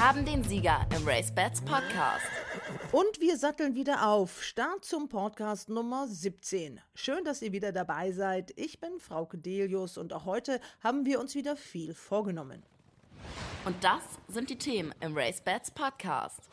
haben den Sieger im Race Bats Podcast. Und wir satteln wieder auf. Start zum Podcast Nummer 17. Schön, dass ihr wieder dabei seid. Ich bin Frau Delius und auch heute haben wir uns wieder viel vorgenommen. Und das sind die Themen im Race Bats Podcast.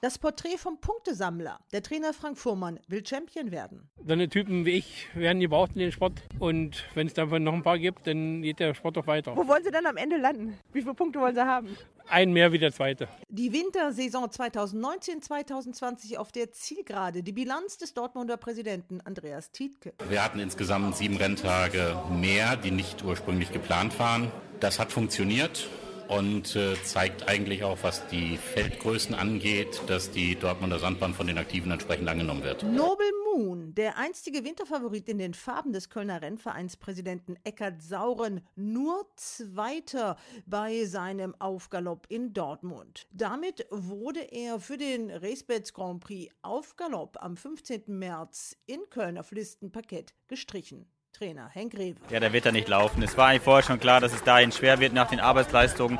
Das Porträt vom Punktesammler. Der Trainer Frank Fuhrmann will Champion werden. So eine Typen wie ich werden gebraucht in den Sport. Und wenn es davon noch ein paar gibt, dann geht der Sport doch weiter. Wo wollen Sie dann am Ende landen? Wie viele Punkte wollen Sie haben? Ein mehr wie der zweite. Die Wintersaison 2019-2020 auf der Zielgerade. Die Bilanz des Dortmunder Präsidenten Andreas Tietke. Wir hatten insgesamt sieben Renntage mehr, die nicht ursprünglich geplant waren. Das hat funktioniert und äh, zeigt eigentlich auch, was die Feldgrößen angeht, dass die Dortmunder Sandbahn von den Aktiven entsprechend angenommen wird. Nobel Moon, der einstige Winterfavorit in den Farben des Kölner Rennvereinspräsidenten Eckhard Sauren, nur Zweiter bei seinem Aufgalopp in Dortmund. Damit wurde er für den Racebets Grand Prix Aufgalopp am 15. März in Köln auf Listenparkett gestrichen. Trainer Henk Rewe. Ja, der wird da nicht laufen. Es war eigentlich vorher schon klar, dass es dahin schwer wird nach den Arbeitsleistungen.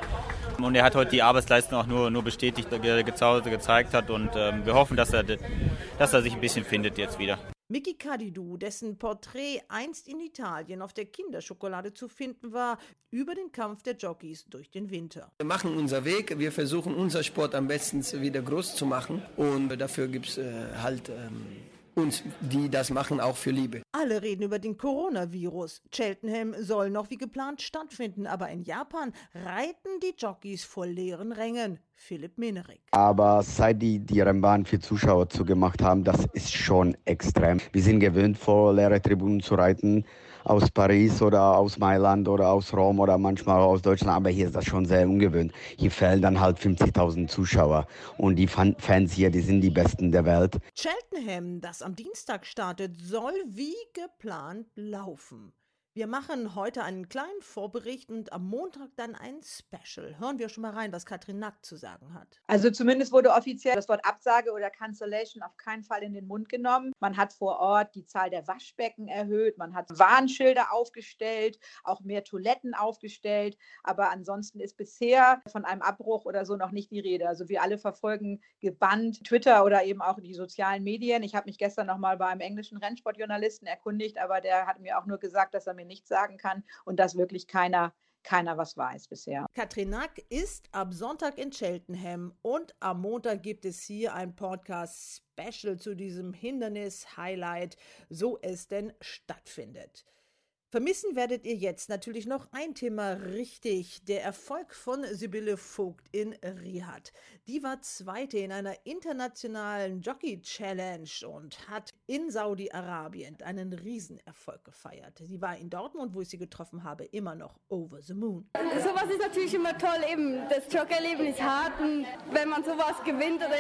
Und er hat heute die Arbeitsleistung auch nur, nur bestätigt, ge gezeigt hat. Und ähm, wir hoffen, dass er, dass er sich ein bisschen findet jetzt wieder. Miki Kadidu, dessen Porträt einst in Italien auf der Kinderschokolade zu finden war, über den Kampf der Jockeys durch den Winter. Wir machen unser Weg, wir versuchen unser Sport am besten wieder groß zu machen und dafür gibt es äh, halt ähm, uns, die das machen, auch für Liebe. Alle reden über den Coronavirus. Cheltenham soll noch wie geplant stattfinden, aber in Japan reiten die Jockeys vor leeren Rängen. Philipp Menerik. Aber seit die die Rennbahn für Zuschauer zugemacht haben, das ist schon extrem. Wir sind gewöhnt, vor leere Tribünen zu reiten aus Paris oder aus Mailand oder aus Rom oder manchmal aus Deutschland, aber hier ist das schon sehr ungewöhnt. Hier fehlen dann halt 50.000 Zuschauer und die Fans hier, die sind die Besten der Welt. Cheltenham, das am Dienstag startet, soll wie geplant laufen. Wir machen heute einen kleinen Vorbericht und am Montag dann ein Special. Hören wir schon mal rein, was Katrin Nack zu sagen hat. Also zumindest wurde offiziell das Wort Absage oder Cancellation auf keinen Fall in den Mund genommen. Man hat vor Ort die Zahl der Waschbecken erhöht, man hat Warnschilder aufgestellt, auch mehr Toiletten aufgestellt. Aber ansonsten ist bisher von einem Abbruch oder so noch nicht die Rede. Also wir alle verfolgen gebannt Twitter oder eben auch die sozialen Medien. Ich habe mich gestern noch mal bei einem englischen Rennsportjournalisten erkundigt, aber der hat mir auch nur gesagt, dass er mir nichts sagen kann und dass wirklich keiner keiner was weiß bisher. Katrin Nack ist ab Sonntag in Cheltenham und am Montag gibt es hier ein Podcast Special zu diesem Hindernis Highlight, so es denn stattfindet. Vermissen werdet ihr jetzt natürlich noch ein Thema richtig. Der Erfolg von Sibylle Vogt in Riyadh. Die war Zweite in einer internationalen Jockey Challenge und hat in Saudi-Arabien einen Riesenerfolg gefeiert. Sie war in Dortmund, wo ich sie getroffen habe, immer noch over the moon. Sowas ist natürlich immer toll. Eben das Jockerleben ist hart und wenn man sowas gewinnt oder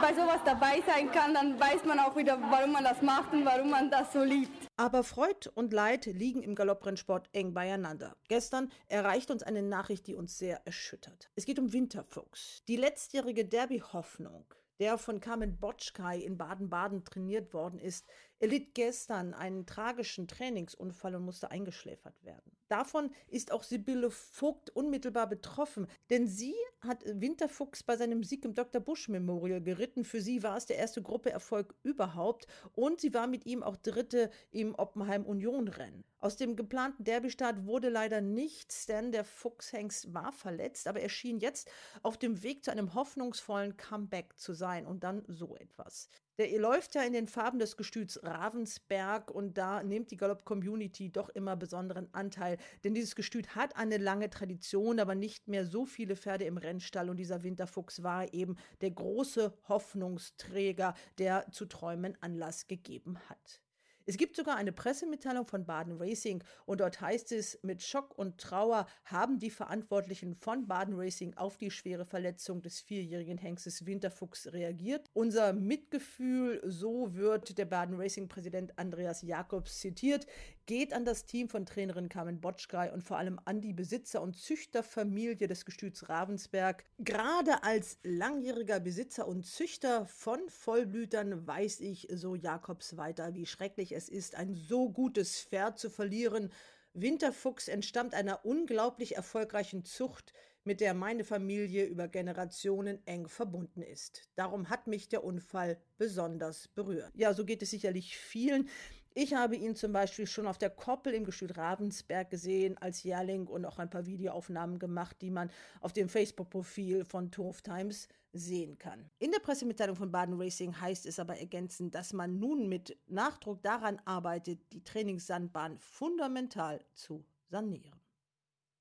bei sowas dabei sein kann, dann weiß man auch wieder, warum man das macht und warum man das so liebt. Aber Freud und Leid liegen im Galopprennsport eng beieinander. Gestern erreicht uns eine Nachricht, die uns sehr erschüttert. Es geht um Winterfuchs. Die letztjährige Derby-Hoffnung, der von Carmen Botschkai in Baden-Baden trainiert worden ist, erlitt gestern einen tragischen Trainingsunfall und musste eingeschläfert werden. Davon ist auch Sibylle Vogt unmittelbar betroffen, denn sie hat Winterfuchs bei seinem Sieg im Dr. Busch Memorial geritten. Für sie war es der erste Gruppeerfolg überhaupt und sie war mit ihm auch Dritte im Oppenheim Union Rennen. Aus dem geplanten Derbystart wurde leider nichts, denn der Fuchshengst war verletzt, aber er schien jetzt auf dem Weg zu einem hoffnungsvollen Comeback zu sein und dann so etwas. Der läuft ja in den Farben des Gestüts Ravensberg und da nimmt die Galopp-Community doch immer besonderen Anteil, denn dieses Gestüt hat eine lange Tradition, aber nicht mehr so viele Pferde im Rennstall und dieser Winterfuchs war eben der große Hoffnungsträger, der zu Träumen Anlass gegeben hat. Es gibt sogar eine Pressemitteilung von Baden Racing und dort heißt es, mit Schock und Trauer haben die Verantwortlichen von Baden Racing auf die schwere Verletzung des vierjährigen Hengstes Winterfuchs reagiert. Unser Mitgefühl, so wird der Baden Racing Präsident Andreas Jakobs zitiert, geht an das Team von Trainerin Carmen Botschkei und vor allem an die Besitzer und Züchterfamilie des Gestüts Ravensberg. Gerade als langjähriger Besitzer und Züchter von Vollblütern weiß ich, so Jakobs weiter, wie schrecklich es ist, ein so gutes Pferd zu verlieren. Winterfuchs entstammt einer unglaublich erfolgreichen Zucht mit der meine Familie über Generationen eng verbunden ist. Darum hat mich der Unfall besonders berührt. Ja, so geht es sicherlich vielen. Ich habe ihn zum Beispiel schon auf der Koppel im Gestüt Ravensberg gesehen als Jährling und auch ein paar Videoaufnahmen gemacht, die man auf dem Facebook-Profil von Turf Times sehen kann. In der Pressemitteilung von Baden Racing heißt es aber ergänzend, dass man nun mit Nachdruck daran arbeitet, die Trainingssandbahn fundamental zu sanieren.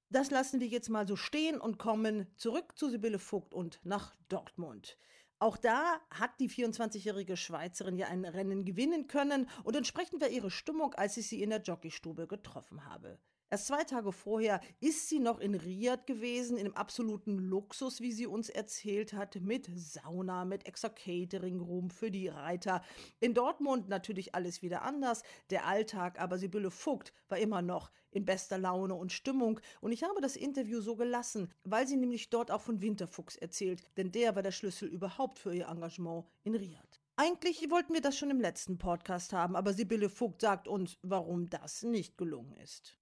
Das lassen wir jetzt mal so stehen und kommen zurück zu Sibylle Vogt und nach Dortmund. Auch da hat die 24-jährige Schweizerin ja ein Rennen gewinnen können und entsprechend war ihre Stimmung, als ich sie in der Jockeystube getroffen habe. Erst zwei Tage vorher ist sie noch in Riyadh gewesen, in einem absoluten Luxus, wie sie uns erzählt hat, mit Sauna, mit extra Catering-Room für die Reiter. In Dortmund natürlich alles wieder anders, der Alltag, aber Sibylle Vogt war immer noch in bester Laune und Stimmung. Und ich habe das Interview so gelassen, weil sie nämlich dort auch von Winterfuchs erzählt, denn der war der Schlüssel überhaupt für ihr Engagement in Riyadh. Eigentlich wollten wir das schon im letzten Podcast haben, aber Sibylle Vogt sagt uns, warum das nicht gelungen ist.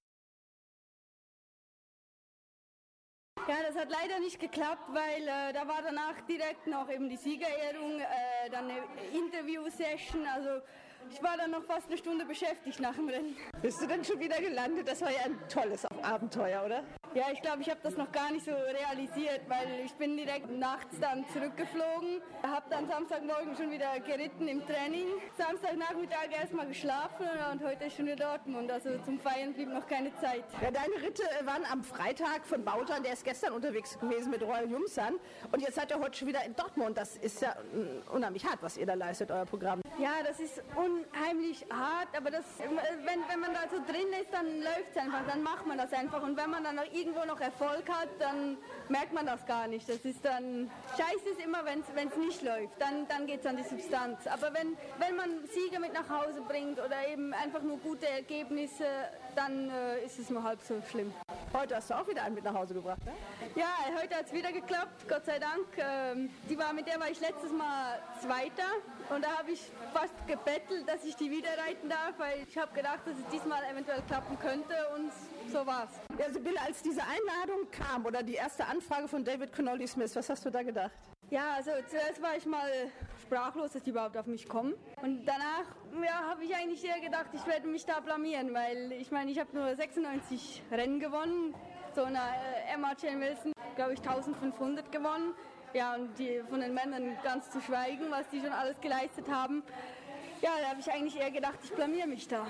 Ja, das hat leider nicht geklappt, weil äh, da war danach direkt noch eben die Siegerehrung, äh, dann eine Interview-Session. Also ich war dann noch fast eine Stunde beschäftigt nach dem Rennen. Bist du denn schon wieder gelandet? Das war ja ein tolles Abenteuer, oder? Ja, ich glaube, ich habe das noch gar nicht so realisiert, weil ich bin direkt nachts dann zurückgeflogen, habe dann Samstagmorgen schon wieder geritten im Training, Samstagnachmittag erstmal geschlafen und heute ist schon in Dortmund, also zum Feiern blieb noch keine Zeit. Ja, deine Ritte waren am Freitag von Bautan, der ist gestern unterwegs gewesen mit Royal Jumsan und jetzt seid ihr heute schon wieder in Dortmund. Das ist ja unheimlich hart, was ihr da leistet, euer Programm. Ja, das ist unheimlich hart, aber das, wenn, wenn man da so drin ist, dann läuft es einfach, dann macht man das einfach und wenn man dann noch irgendwo noch Erfolg hat, dann merkt man das gar nicht. Das ist dann, scheiße ist immer, wenn es nicht läuft, dann, dann geht es an die Substanz. Aber wenn, wenn man Siege mit nach Hause bringt oder eben einfach nur gute Ergebnisse, dann äh, ist es nur halb so schlimm. Heute hast du auch wieder einen mit nach Hause gebracht, ne? Ja, heute hat es wieder geklappt, Gott sei Dank. Ähm, die war, mit der war ich letztes Mal Zweiter und da habe ich fast gebettelt, dass ich die wieder reiten darf, weil ich habe gedacht, dass es diesmal eventuell klappen könnte und so war's. Ja, Sibylle, als diese Einladung kam oder die erste Anfrage von David Connolly Smith, was hast du da gedacht? Ja, also zuerst war ich mal sprachlos, dass die überhaupt auf mich kommen. Und danach ja, habe ich eigentlich eher gedacht, ich werde mich da blamieren, weil ich meine, ich habe nur 96 Rennen gewonnen. So eine äh, Emma Jane Wilson, glaube ich, 1500 gewonnen. Ja, und die von den Männern ganz zu schweigen, was die schon alles geleistet haben. Ja, da habe ich eigentlich eher gedacht, ich blamier mich da.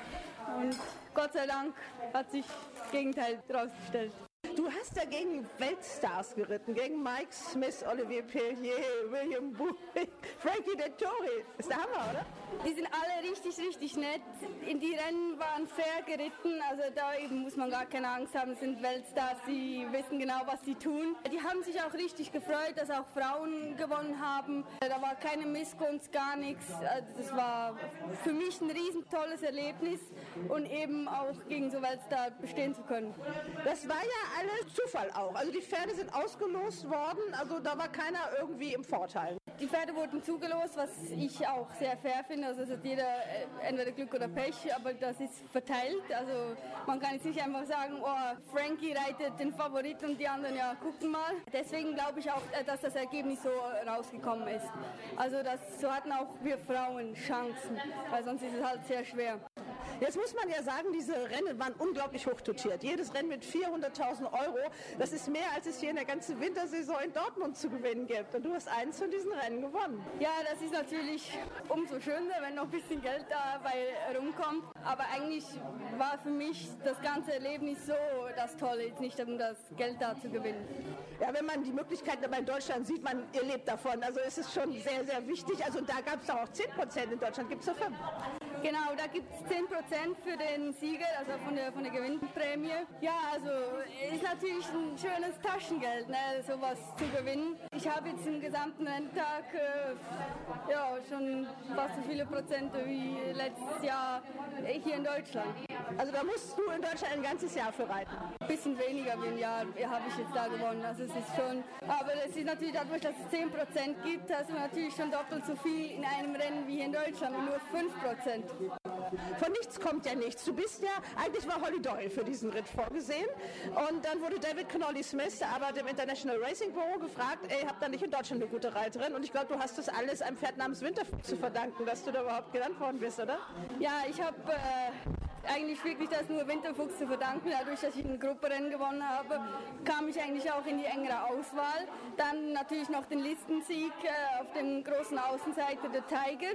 Und Gott sei Dank hat sich das Gegenteil rausgestellt. Du hast ja gegen Weltstars geritten, gegen Mike Smith, Olivier Pellier, William Buick, Frankie Dettori. Ist der Hammer, oder? Die sind alle richtig, richtig nett. In die Rennen waren fair geritten, also da eben muss man gar keine Angst haben. Es sind Weltstars, die wissen genau, was sie tun. Die haben sich auch richtig gefreut, dass auch Frauen gewonnen haben. Da war keine Missgunst, gar nichts. Also das war für mich ein riesen tolles Erlebnis und eben auch gegen so Weltstar bestehen zu können. Das war ja alles Zufall auch. Also die Pferde sind ausgelost worden, also da war keiner irgendwie im Vorteil. Die Pferde wurden zugelost, was ich auch sehr fair finde. Also es hat jeder äh, entweder Glück oder Pech, aber das ist verteilt. Also man kann jetzt nicht einfach sagen, oh, Frankie reitet den Favorit und die anderen ja gucken mal. Deswegen glaube ich auch, äh, dass das Ergebnis so rausgekommen ist. Also das, so hatten auch wir Frauen Chancen, weil sonst ist es halt sehr schwer. Jetzt muss man ja sagen, diese Rennen waren unglaublich hoch dotiert. Jedes Rennen mit 400.000 Euro. Das ist mehr, als es hier in der ganzen Wintersaison in Dortmund zu gewinnen gibt. Und du hast eins von diesen Rennen gewonnen. Ja, das ist natürlich umso schöner, wenn noch ein bisschen Geld dabei rumkommt. Aber eigentlich war für mich das ganze Erlebnis so das Tolle, jetzt nicht um das Geld da zu gewinnen. Ja, wenn man die Möglichkeiten aber in Deutschland sieht, man ihr lebt davon. Also es ist schon sehr, sehr wichtig. Also da gab es auch 10 Prozent, in Deutschland gibt es nur 5. Genau, da gibt es 10 Prozent für den Sieger, also von der, von der Gewinnprämie. Ja, also ist natürlich ein schönes Taschengeld, ne, sowas zu gewinnen. Ich habe jetzt im gesamten Renntag äh, ja, schon fast so viele Prozente wie letztes Jahr hier in Deutschland. Also da musst du in Deutschland ein ganzes Jahr für reiten? Ein bisschen weniger wie ein Jahr habe ich jetzt da gewonnen. Also es ist schon, aber es ist natürlich dadurch, dass es 10 Prozent gibt, hast du natürlich schon doppelt so viel in einem Rennen wie hier in Deutschland, nur 5 Prozent. Von nichts kommt ja nichts. Du bist ja, eigentlich war Holly Doyle für diesen Ritt vorgesehen und dann wurde David Connolly Smith, aber dem International Racing Bureau gefragt, ey, habt ihr nicht in Deutschland eine gute Reiterin? Und ich glaube, du hast das alles einem Pferd namens Winterfuchs zu verdanken, dass du da überhaupt genannt worden bist, oder? Ja, ich habe äh, eigentlich wirklich das nur Winterfuchs zu verdanken. Dadurch, dass ich ein Gruppenrennen gewonnen habe, kam ich eigentlich auch in die engere Auswahl. Dann natürlich noch den Listensieg äh, auf dem großen Außenseite der Tiger.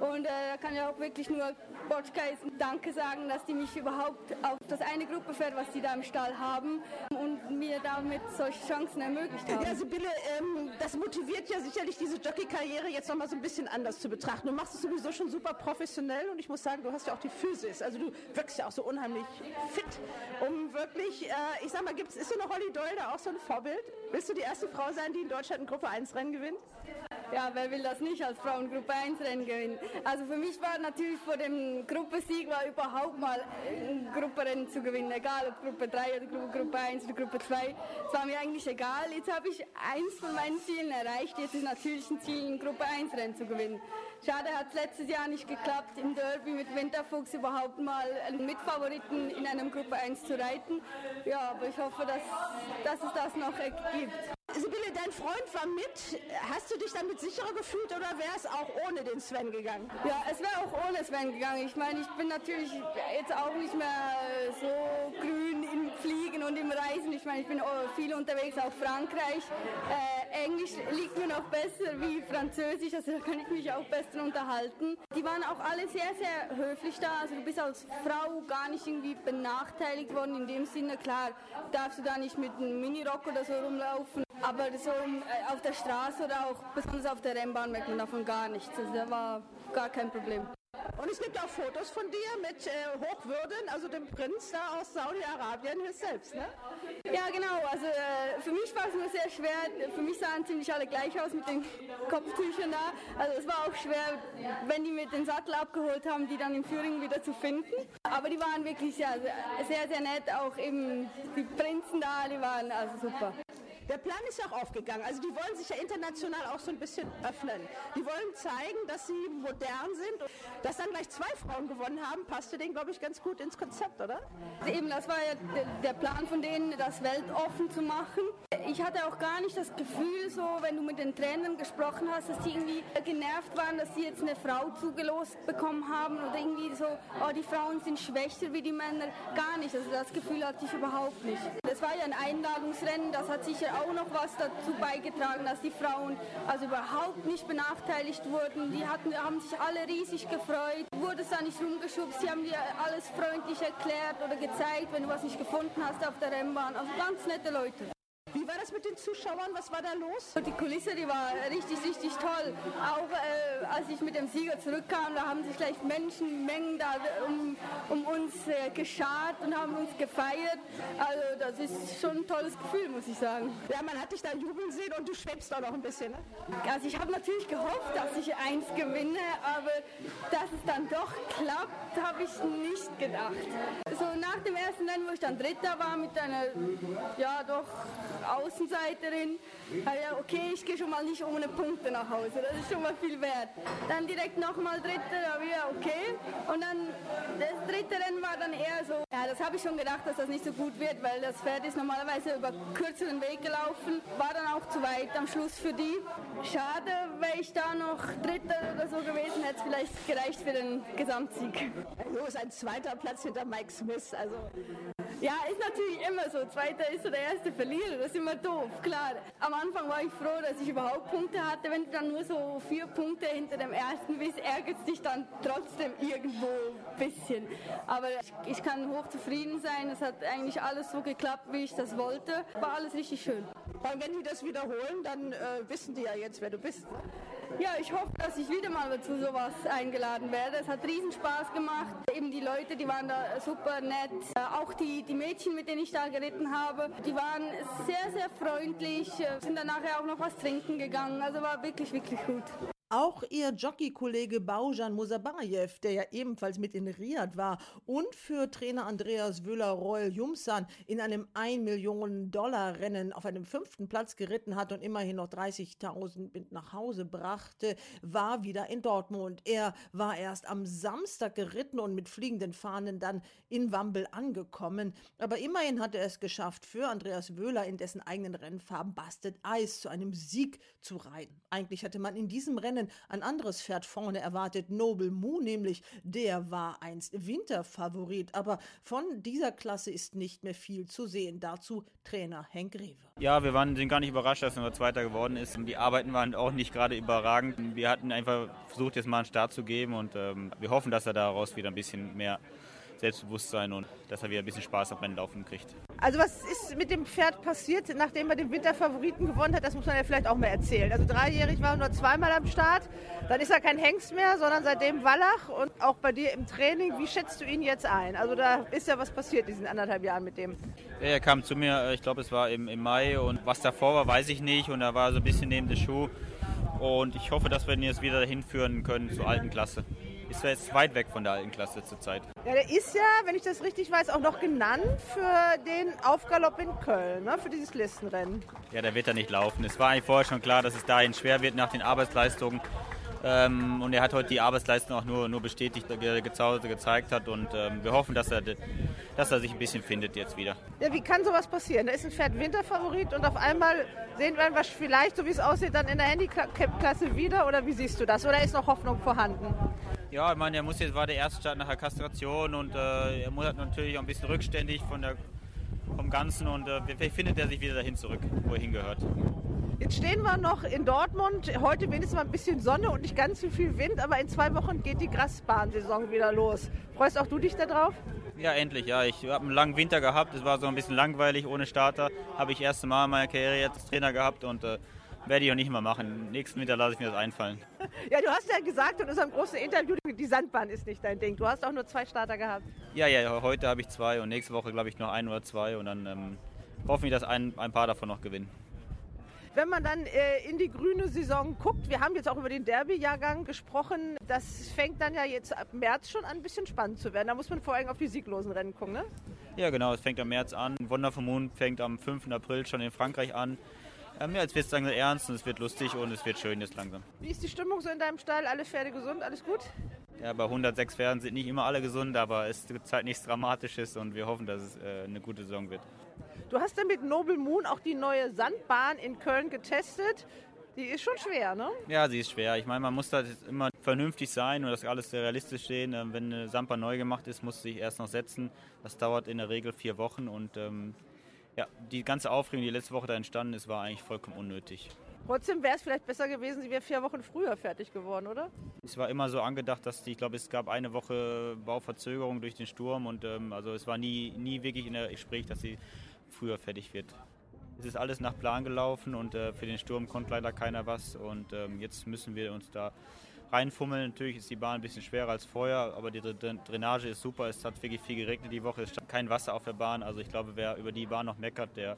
Und äh, da kann ich auch wirklich nur Botschkais Danke sagen, dass die mich überhaupt auf das eine Gruppe fährt, was die da im Stall haben und mir damit solche Chancen ermöglicht haben. Ja, Sibylle, ähm, das motiviert ja sicherlich diese Jockey-Karriere jetzt nochmal so ein bisschen anders zu betrachten. Du machst es sowieso schon super professionell und ich muss sagen, du hast ja auch die Physis. Also du wirkst ja auch so unheimlich fit, um wirklich, äh, ich sag mal, gibt's, ist so eine Holly Doyle da auch so ein Vorbild? Willst du die erste Frau sein, die in Deutschland ein Gruppe 1 Rennen gewinnt? Ja, wer will das nicht als Frauengruppe 1 Rennen gewinnen? Also für mich war natürlich vor dem Gruppensieg war überhaupt mal ein Gruppenrennen zu gewinnen, egal ob Gruppe 3 oder Gruppe, Gruppe 1 oder Gruppe 2. Es war mir eigentlich egal. Jetzt habe ich eins von meinen Zielen erreicht. Jetzt ist natürlich ein Ziel, ein Gruppe 1 Rennen zu gewinnen. Schade hat es letztes Jahr nicht geklappt, im Derby mit Winterfuchs überhaupt mal einen Mitfavoriten in einem Gruppe 1 zu reiten. Ja, aber ich hoffe, dass, dass es das noch gibt. Sibylle, dein Freund war mit. Hast du dich damit sicherer gefühlt oder wäre es auch ohne den Sven gegangen? Ja, es wäre auch ohne Sven gegangen. Ich meine, ich bin natürlich jetzt auch nicht mehr so grün im Fliegen und im Reisen. Ich meine, ich bin viel unterwegs, auch Frankreich. Äh, Englisch liegt mir noch besser wie Französisch, also da kann ich mich auch besser unterhalten. Die waren auch alle sehr, sehr höflich da. Also du bist als Frau gar nicht irgendwie benachteiligt worden in dem Sinne. Klar, darfst du da nicht mit einem Minirock oder so rumlaufen. Aber so äh, auf der Straße oder auch besonders auf der Rennbahn merkt man davon gar nichts. Also da war gar kein Problem. Und es gibt auch Fotos von dir mit äh, Hochwürden, also dem Prinz da aus Saudi-Arabien selbst, ne? Ja, genau. Also äh, für mich war es nur sehr schwer. Für mich sahen ziemlich alle gleich aus mit den Kopftüchern da. Also es war auch schwer, wenn die mit den Sattel abgeholt haben, die dann im Führing wieder zu finden. Aber die waren wirklich sehr, sehr, sehr nett. Auch eben die Prinzen da, die waren also super. Der Plan ist ja auch aufgegangen. Also die wollen sich ja international auch so ein bisschen öffnen. Die wollen zeigen, dass sie modern sind. Dass dann gleich zwei Frauen gewonnen haben, passte denen, glaube ich, ganz gut ins Konzept, oder? Eben, das war ja der Plan von denen, das weltoffen zu machen. Ich hatte auch gar nicht das Gefühl, so, wenn du mit den Trainern gesprochen hast, dass die irgendwie genervt waren, dass sie jetzt eine Frau zugelost bekommen haben oder irgendwie so, oh, die Frauen sind schwächer wie die Männer. Gar nicht. Also das Gefühl hatte ich überhaupt nicht. Das war ja ein Einladungsrennen, das hat sicher auch noch was dazu beigetragen, dass die Frauen also überhaupt nicht benachteiligt wurden. Die hatten, haben sich alle riesig gefreut, wurde es da nicht rumgeschubst, sie haben dir alles freundlich erklärt oder gezeigt, wenn du was nicht gefunden hast auf der Rennbahn. Also ganz nette Leute. Wie war das mit den Zuschauern? Was war da los? Die Kulisse, die war richtig, richtig toll. Auch äh, als ich mit dem Sieger zurückkam, da haben sich gleich Menschenmengen da um, um uns äh, geschart und haben uns gefeiert. Also das ist schon ein tolles Gefühl, muss ich sagen. Ja, man hat dich da jubeln sehen und du schwebst auch noch ein bisschen, ne? Also ich habe natürlich gehofft, dass ich eins gewinne, aber dass es dann doch klappt, habe ich nicht gedacht. So nach dem ersten Rennen, wo ich dann Dritter war mit einer, ja doch, Außenseiterin, ja, okay, ich gehe schon mal nicht ohne Punkte nach Hause, das ist schon mal viel wert. Dann direkt nochmal Dritter, ja, okay. Und dann das dritte Rennen war dann eher so, ja, das habe ich schon gedacht, dass das nicht so gut wird, weil das Pferd ist normalerweise über kürzeren Weg gelaufen, war dann auch zu weit am Schluss für die. Schade, wäre ich da noch Dritter oder so gewesen, hätte es vielleicht gereicht für den Gesamtsieg. So ist ein zweiter Platz hinter Mike Smith, also ja, ist natürlich immer so. Zweiter ist so der erste Verlierer. Das ist immer doof, klar. Am Anfang war ich froh, dass ich überhaupt Punkte hatte. Wenn du dann nur so vier Punkte hinter dem ersten bist, ärgert es dich dann trotzdem irgendwo ein bisschen. Aber ich, ich kann hoch zufrieden sein. Es hat eigentlich alles so geklappt, wie ich das wollte. War alles richtig schön. Und wenn die das wiederholen, dann äh, wissen die ja jetzt, wer du bist. Ja, ich hoffe, dass ich wieder mal zu sowas eingeladen werde. Es hat riesen Spaß gemacht. Eben die Leute, die waren da super nett. Äh, auch die, die Mädchen, mit denen ich da geritten habe, die waren sehr, sehr freundlich. Äh, sind dann nachher auch noch was trinken gegangen. Also war wirklich, wirklich gut. Auch ihr Jockey-Kollege Baujan Musabayev, der ja ebenfalls mit in Riyadh war und für Trainer Andreas Wöhler Royal Jumsan in einem 1 Millionen Dollar Rennen auf einem fünften Platz geritten hat und immerhin noch 30.000 mit nach Hause brachte, war wieder in Dortmund. Er war erst am Samstag geritten und mit fliegenden Fahnen dann in Wambel angekommen. Aber immerhin hat er es geschafft, für Andreas Wöhler in dessen eigenen Rennfarben Busted Ice zu einem Sieg zu reiten. Eigentlich hatte man in diesem Rennen Rennen ein anderes Pferd vorne erwartet, Noble Moo nämlich, der war einst Winterfavorit, aber von dieser Klasse ist nicht mehr viel zu sehen. Dazu Trainer Henk Rewe. Ja, wir waren, sind gar nicht überrascht, dass er Zweiter geworden ist. Die Arbeiten waren auch nicht gerade überragend. Wir hatten einfach versucht, jetzt mal einen Start zu geben und ähm, wir hoffen, dass er daraus wieder ein bisschen mehr Selbstbewusstsein und dass er wieder ein bisschen Spaß am Rennen laufen kriegt. Also was ist mit dem Pferd passiert, nachdem er den Winterfavoriten gewonnen hat? Das muss man ja vielleicht auch mal erzählen. Also dreijährig war er nur zweimal am Start. Dann ist er kein Hengst mehr, sondern seitdem Wallach. Und auch bei dir im Training, wie schätzt du ihn jetzt ein? Also da ist ja was passiert diesen anderthalb Jahren mit dem. Er kam zu mir, äh, ich glaube es war im, im Mai. Und was davor war, weiß ich nicht. Und er war so ein bisschen neben der Schuh. Und ich hoffe, dass wir ihn jetzt wieder hinführen können zur alten Klasse ist er jetzt weit weg von der alten Klasse zurzeit. Ja, der ist ja, wenn ich das richtig weiß, auch noch genannt für den Aufgalopp in Köln, ne? für dieses Listenrennen. Ja, der wird da nicht laufen. Es war eigentlich vorher schon klar, dass es dahin schwer wird nach den Arbeitsleistungen. Ähm, und er hat heute die Arbeitsleistung auch nur, nur bestätigt, ge gezeigt hat. Und ähm, wir hoffen, dass er, dass er sich ein bisschen findet jetzt wieder. Ja, wie kann sowas passieren? Da ist ein Pferd Winterfavorit und auf einmal sehen wir was vielleicht, so wie es aussieht, dann in der Handicap-Klasse wieder? Oder wie siehst du das? Oder ist noch Hoffnung vorhanden? Ja, ich meine, er muss jetzt war der erste Start nach der Kastration und äh, er muss natürlich auch ein bisschen rückständig von der, vom Ganzen und äh, vielleicht findet er sich wieder dahin zurück, wo er hingehört. Jetzt stehen wir noch in Dortmund. Heute wenigstens mal ein bisschen Sonne und nicht ganz so viel Wind, aber in zwei Wochen geht die Grasbahnsaison wieder los. Freust auch du dich darauf? Ja, endlich. Ja, ich habe einen langen Winter gehabt. Es war so ein bisschen langweilig ohne Starter. Habe ich das erste Mal in meiner Karriere jetzt als Trainer gehabt und äh, werde ich auch nicht mehr machen. Nächsten Winter lasse ich mir das einfallen. Ja, du hast ja gesagt in unserem großen Interview, die Sandbahn ist nicht dein Ding. Du hast auch nur zwei Starter gehabt. Ja, ja, heute habe ich zwei und nächste Woche glaube ich noch ein oder zwei und dann ähm, hoffe ich, dass ein, ein paar davon noch gewinnen. Wenn man dann äh, in die grüne Saison guckt, wir haben jetzt auch über den Derby-Jahrgang gesprochen, das fängt dann ja jetzt ab März schon an, ein bisschen spannend zu werden. Da muss man vor allem auf die sieglosen Rennen gucken, ne? Ja, genau, es fängt am März an. Wonderful Moon fängt am 5. April schon in Frankreich an. Ähm, ja, jetzt wird es langsam ernst und es wird lustig und es wird schön jetzt langsam. Wie ist die Stimmung so in deinem Stall? Alle Pferde gesund? Alles gut? Ja, bei 106 Pferden sind nicht immer alle gesund, aber es gibt halt nichts Dramatisches und wir hoffen, dass es äh, eine gute Saison wird. Du hast ja mit Noble Moon auch die neue Sandbahn in Köln getestet. Die ist schon schwer, ne? Ja, sie ist schwer. Ich meine, man muss da immer vernünftig sein und das alles sehr realistisch sehen. Ähm, wenn eine Sandbahn neu gemacht ist, muss sie sich erst noch setzen. Das dauert in der Regel vier Wochen und ähm, ja, die ganze Aufregung, die letzte Woche da entstanden ist, war eigentlich vollkommen unnötig. Trotzdem wäre es vielleicht besser gewesen, sie wäre vier Wochen früher fertig geworden, oder? Es war immer so angedacht, dass die, ich glaube, es gab eine Woche Bauverzögerung durch den Sturm und ähm, also es war nie, nie wirklich in der Gespräch, dass sie früher fertig wird. Es ist alles nach Plan gelaufen und äh, für den Sturm konnte leider keiner was und ähm, jetzt müssen wir uns da reinfummeln. Natürlich ist die Bahn ein bisschen schwerer als vorher, aber die Drainage ist super. Es hat wirklich viel geregnet die Woche. Es stand kein Wasser auf der Bahn. Also ich glaube, wer über die Bahn noch meckert, der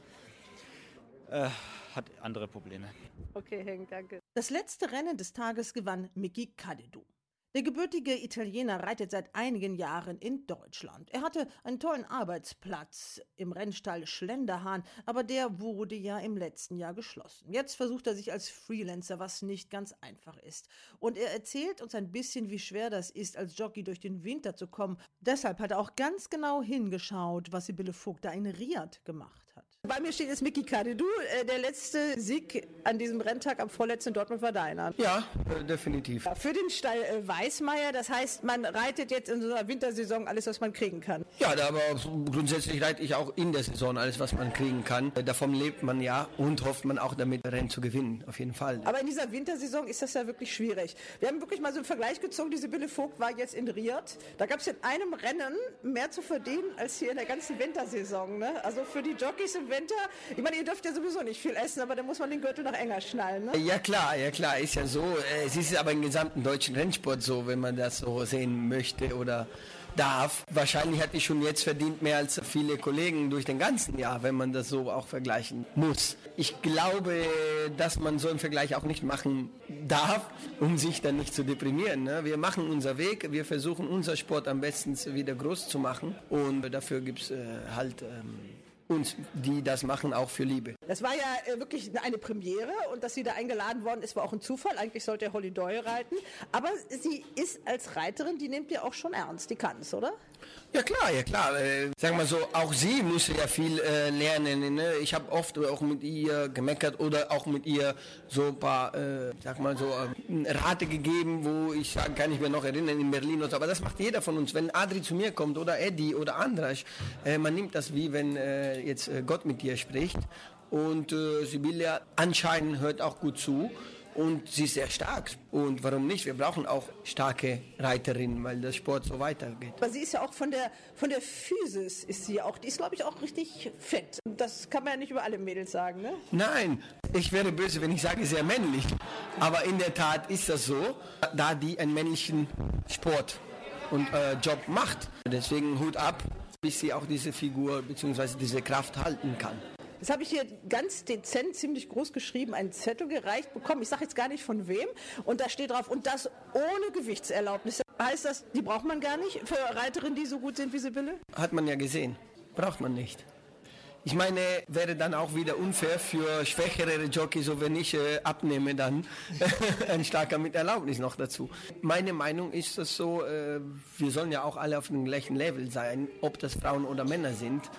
äh, hat andere Probleme. Okay, Henk, danke. Das letzte Rennen des Tages gewann Miki Kadedou. Der gebürtige Italiener reitet seit einigen Jahren in Deutschland. Er hatte einen tollen Arbeitsplatz im Rennstall Schlenderhahn, aber der wurde ja im letzten Jahr geschlossen. Jetzt versucht er sich als Freelancer, was nicht ganz einfach ist. Und er erzählt uns ein bisschen, wie schwer das ist, als Jockey durch den Winter zu kommen. Deshalb hat er auch ganz genau hingeschaut, was Sibylle Vogt da in Riad gemacht. Bei mir steht jetzt Miki Kadedou. Äh, der letzte Sieg an diesem Renntag am vorletzten Dortmund war deiner. Ja, äh, definitiv. Für den Stall äh, Weißmeier, das heißt, man reitet jetzt in so einer Wintersaison alles, was man kriegen kann. Ja, aber grundsätzlich reite ich auch in der Saison alles, was man kriegen kann. Davon lebt man ja und hofft man auch damit, Rennen zu gewinnen, auf jeden Fall. Aber in dieser Wintersaison ist das ja wirklich schwierig. Wir haben wirklich mal so einen Vergleich gezogen. Diese Sibylle Vogt war jetzt in Riad. Da gab es in einem Rennen mehr zu verdienen als hier in der ganzen Wintersaison. Ne? Also für die Jockeys im Winter, ich meine, ihr dürft ja sowieso nicht viel essen, aber da muss man den Gürtel noch enger schnallen. Ne? Ja klar, ja klar, ist ja so. Äh, es ist aber im gesamten deutschen Rennsport so, wenn man das so sehen möchte oder darf. Wahrscheinlich hat die schon jetzt verdient mehr als viele Kollegen durch den ganzen Jahr, wenn man das so auch vergleichen muss. Ich glaube, dass man so einen Vergleich auch nicht machen darf, um sich dann nicht zu deprimieren. Ne? Wir machen unser Weg, wir versuchen unser Sport am besten wieder groß zu machen und dafür gibt es äh, halt ähm, uns, die das machen, auch für Liebe. Das war ja äh, wirklich eine Premiere und dass sie da eingeladen worden ist, war auch ein Zufall. Eigentlich sollte Holly Doyle reiten. Aber sie ist als Reiterin, die nimmt ihr auch schon ernst, die kann es, oder? Ja klar, ja klar. Äh, sag mal so, auch sie musste ja viel äh, lernen. Ne? Ich habe oft auch mit ihr gemeckert oder auch mit ihr so ein paar, äh, sag mal so, äh, Rate gegeben, wo ich sagen kann, ich mir noch erinnern in Berlin und so. Aber das macht jeder von uns. Wenn Adri zu mir kommt oder Eddie oder Andras, äh, man nimmt das wie wenn äh, jetzt äh, Gott mit dir spricht. Und äh, Sibylla anscheinend hört auch gut zu und sie ist sehr stark. Und warum nicht? Wir brauchen auch starke Reiterinnen, weil der Sport so weitergeht. Aber sie ist ja auch von der, von der Physis ist sie auch, die ist glaube ich auch richtig fett. Das kann man ja nicht über alle Mädels sagen, ne? Nein, ich wäre böse, wenn ich sage sehr männlich. Aber in der Tat ist das so, da die einen männlichen Sport und äh, Job macht. Deswegen Hut ab, bis sie auch diese Figur bzw. diese Kraft halten kann. Das habe ich hier ganz dezent, ziemlich groß geschrieben, einen Zettel gereicht bekommen. Ich sage jetzt gar nicht von wem. Und da steht drauf, und das ohne Gewichtserlaubnis. Heißt das, die braucht man gar nicht für Reiterinnen, die so gut sind wie Sibylle? Hat man ja gesehen. Braucht man nicht. Ich meine, wäre dann auch wieder unfair für schwächere Jockeys, so wenn ich äh, abnehme, dann ein starker mit Erlaubnis noch dazu. Meine Meinung ist das so, äh, wir sollen ja auch alle auf dem gleichen Level sein, ob das Frauen oder Männer sind.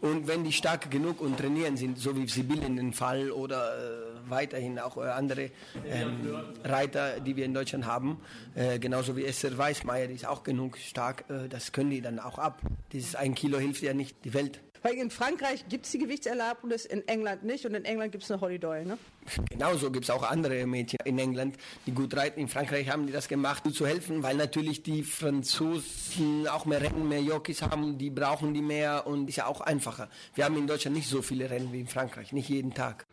Und wenn die stark genug und trainieren sind, so wie Sibylle in dem Fall oder äh, weiterhin auch äh, andere ähm, Reiter, die wir in Deutschland haben, äh, genauso wie Esther Weißmeier, die ist auch genug stark, äh, das können die dann auch ab. Dieses ein Kilo hilft ja nicht die Welt. Weil in Frankreich gibt es die Gewichtserlaubnis, in England nicht und in England gibt es eine Holly Doyle, ne? Genauso gibt es auch andere Mädchen in England, die gut reiten. In Frankreich haben die das gemacht, um zu helfen, weil natürlich die Franzosen auch mehr Rennen, mehr Jockeys haben, die brauchen die mehr und ist ja auch einfacher. Wir haben in Deutschland nicht so viele Rennen wie in Frankreich, nicht jeden Tag.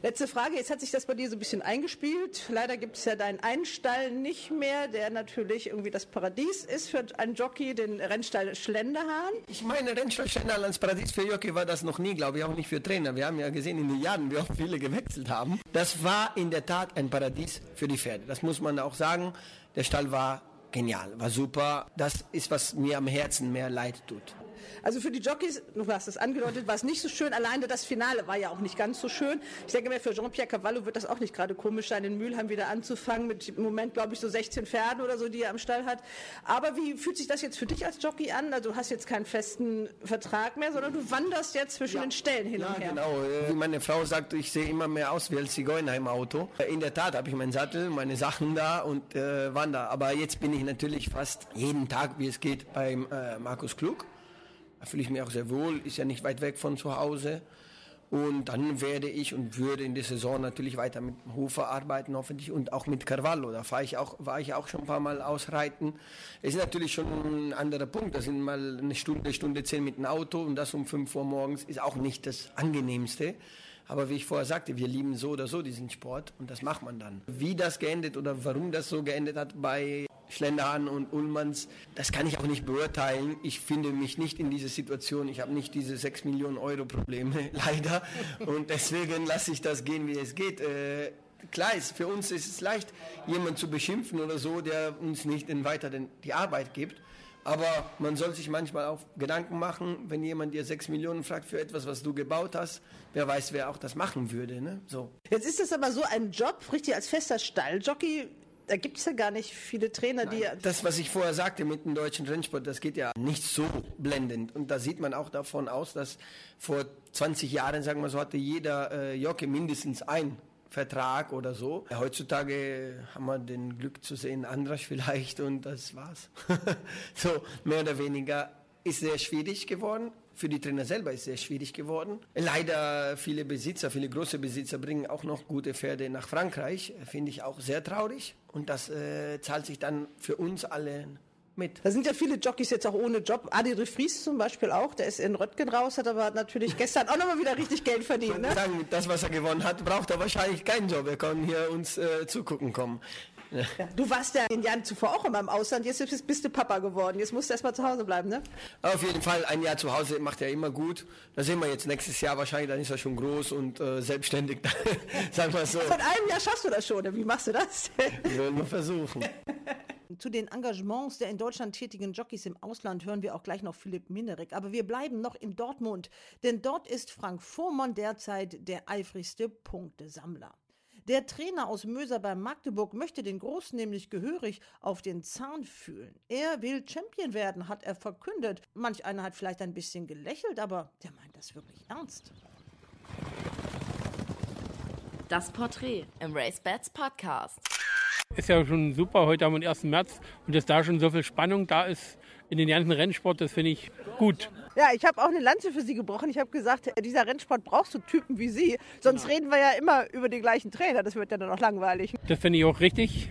Letzte Frage, jetzt hat sich das bei dir so ein bisschen eingespielt. Leider gibt es ja deinen einen Stall nicht mehr, der natürlich irgendwie das Paradies ist für einen Jockey, den Rennstall Schlenderhahn. Ich meine, Rennstall Schlenderhahn als Paradies für Jockey war das noch nie, glaube ich, auch nicht für Trainer. Wir haben ja gesehen in den Jahren, wie oft viele gewechselt haben. Das war in der Tat ein Paradies für die Pferde. Das muss man auch sagen. Der Stall war genial, war super. Das ist, was mir am Herzen mehr leid tut. Also für die Jockeys, du hast es angedeutet, war es nicht so schön. Alleine das Finale war ja auch nicht ganz so schön. Ich denke mir, für Jean-Pierre Cavallo wird das auch nicht gerade komisch sein, in Mülheim wieder anzufangen mit im Moment, glaube ich, so 16 Pferden oder so, die er am Stall hat. Aber wie fühlt sich das jetzt für dich als Jockey an? Also du hast jetzt keinen festen Vertrag mehr, sondern du wanderst jetzt zwischen ja. den Stellen hin ja, und her. genau. Wie meine Frau sagt, ich sehe immer mehr aus wie ein Zigeuner im Auto. In der Tat habe ich meinen Sattel, meine Sachen da und äh, wandere. Aber jetzt bin ich natürlich fast jeden Tag, wie es geht, beim äh, Markus Klug. Da fühle ich mich auch sehr wohl, ist ja nicht weit weg von zu Hause. Und dann werde ich und würde in der Saison natürlich weiter mit Hofer arbeiten, hoffentlich, und auch mit Carvalho. Da fahre ich auch, war ich auch schon ein paar Mal ausreiten. Es ist natürlich schon ein anderer Punkt. Das sind mal eine Stunde, Stunde zehn mit dem Auto und das um 5 Uhr morgens ist auch nicht das angenehmste. Aber wie ich vorher sagte, wir lieben so oder so diesen Sport und das macht man dann. Wie das geendet oder warum das so geendet hat bei Schlenderhahn und Ullmanns, das kann ich auch nicht beurteilen. Ich finde mich nicht in dieser Situation. Ich habe nicht diese 6 Millionen Euro Probleme, leider. Und deswegen lasse ich das gehen, wie es geht. Äh, klar ist, für uns ist es leicht, jemanden zu beschimpfen oder so, der uns nicht weiter die Arbeit gibt. Aber man soll sich manchmal auch Gedanken machen, wenn jemand dir 6 Millionen fragt für etwas, was du gebaut hast, wer weiß, wer auch das machen würde. Ne? So. Jetzt ist das aber so ein Job, richtig als fester Stalljockey da gibt es ja gar nicht viele Trainer, Nein, die. Das, was ich vorher sagte mit dem deutschen Rennsport, das geht ja nicht so blendend. Und da sieht man auch davon aus, dass vor 20 Jahren, sagen wir so, hatte jeder äh, Jockey mindestens ein Vertrag oder so. Heutzutage haben wir den Glück zu sehen, Andras vielleicht und das war's. so, mehr oder weniger ist sehr schwierig geworden. Für die Trainer selber ist sehr schwierig geworden. Leider viele Besitzer, viele große Besitzer bringen auch noch gute Pferde nach Frankreich. Finde ich auch sehr traurig. Und das äh, zahlt sich dann für uns alle mit. Da sind ja viele Jockeys jetzt auch ohne Job. Adi de Vries zum Beispiel auch, der ist in Röttgen raus, hat aber natürlich gestern auch nochmal wieder richtig Geld verdient. Ne? Sagen, das, was er gewonnen hat, braucht er wahrscheinlich keinen Job. Er kann hier uns äh, zugucken kommen. Ja, du warst ja in den Jahren zuvor auch immer im Ausland, jetzt bist, bist du Papa geworden. Jetzt musst du erst mal zu Hause bleiben, ne? Auf jeden Fall, ein Jahr zu Hause macht er immer gut. Da sehen wir jetzt nächstes Jahr wahrscheinlich, dann ist er schon groß und äh, selbstständig, sagen wir so. Von einem Jahr schaffst du das schon, wie machst du das? Wollen wir versuchen. Zu den Engagements der in Deutschland tätigen Jockeys im Ausland hören wir auch gleich noch Philipp Minerik. Aber wir bleiben noch in Dortmund, denn dort ist Frank Vormann derzeit der eifrigste Punktesammler. Der Trainer aus Möser bei Magdeburg möchte den Großen nämlich gehörig auf den Zahn fühlen. Er will Champion werden, hat er verkündet. Manch einer hat vielleicht ein bisschen gelächelt, aber der meint das wirklich ernst. Das Porträt im Race Bats Podcast. Ist ja schon super, heute haben wir den 1. März und dass da schon so viel Spannung da ist in den ganzen Rennsport, das finde ich gut. Ja, ich habe auch eine Lanze für Sie gebrochen. Ich habe gesagt, dieser Rennsport brauchst du Typen wie Sie. Sonst reden wir ja immer über den gleichen Trainer. Das wird ja dann auch langweilig. Das finde ich auch richtig.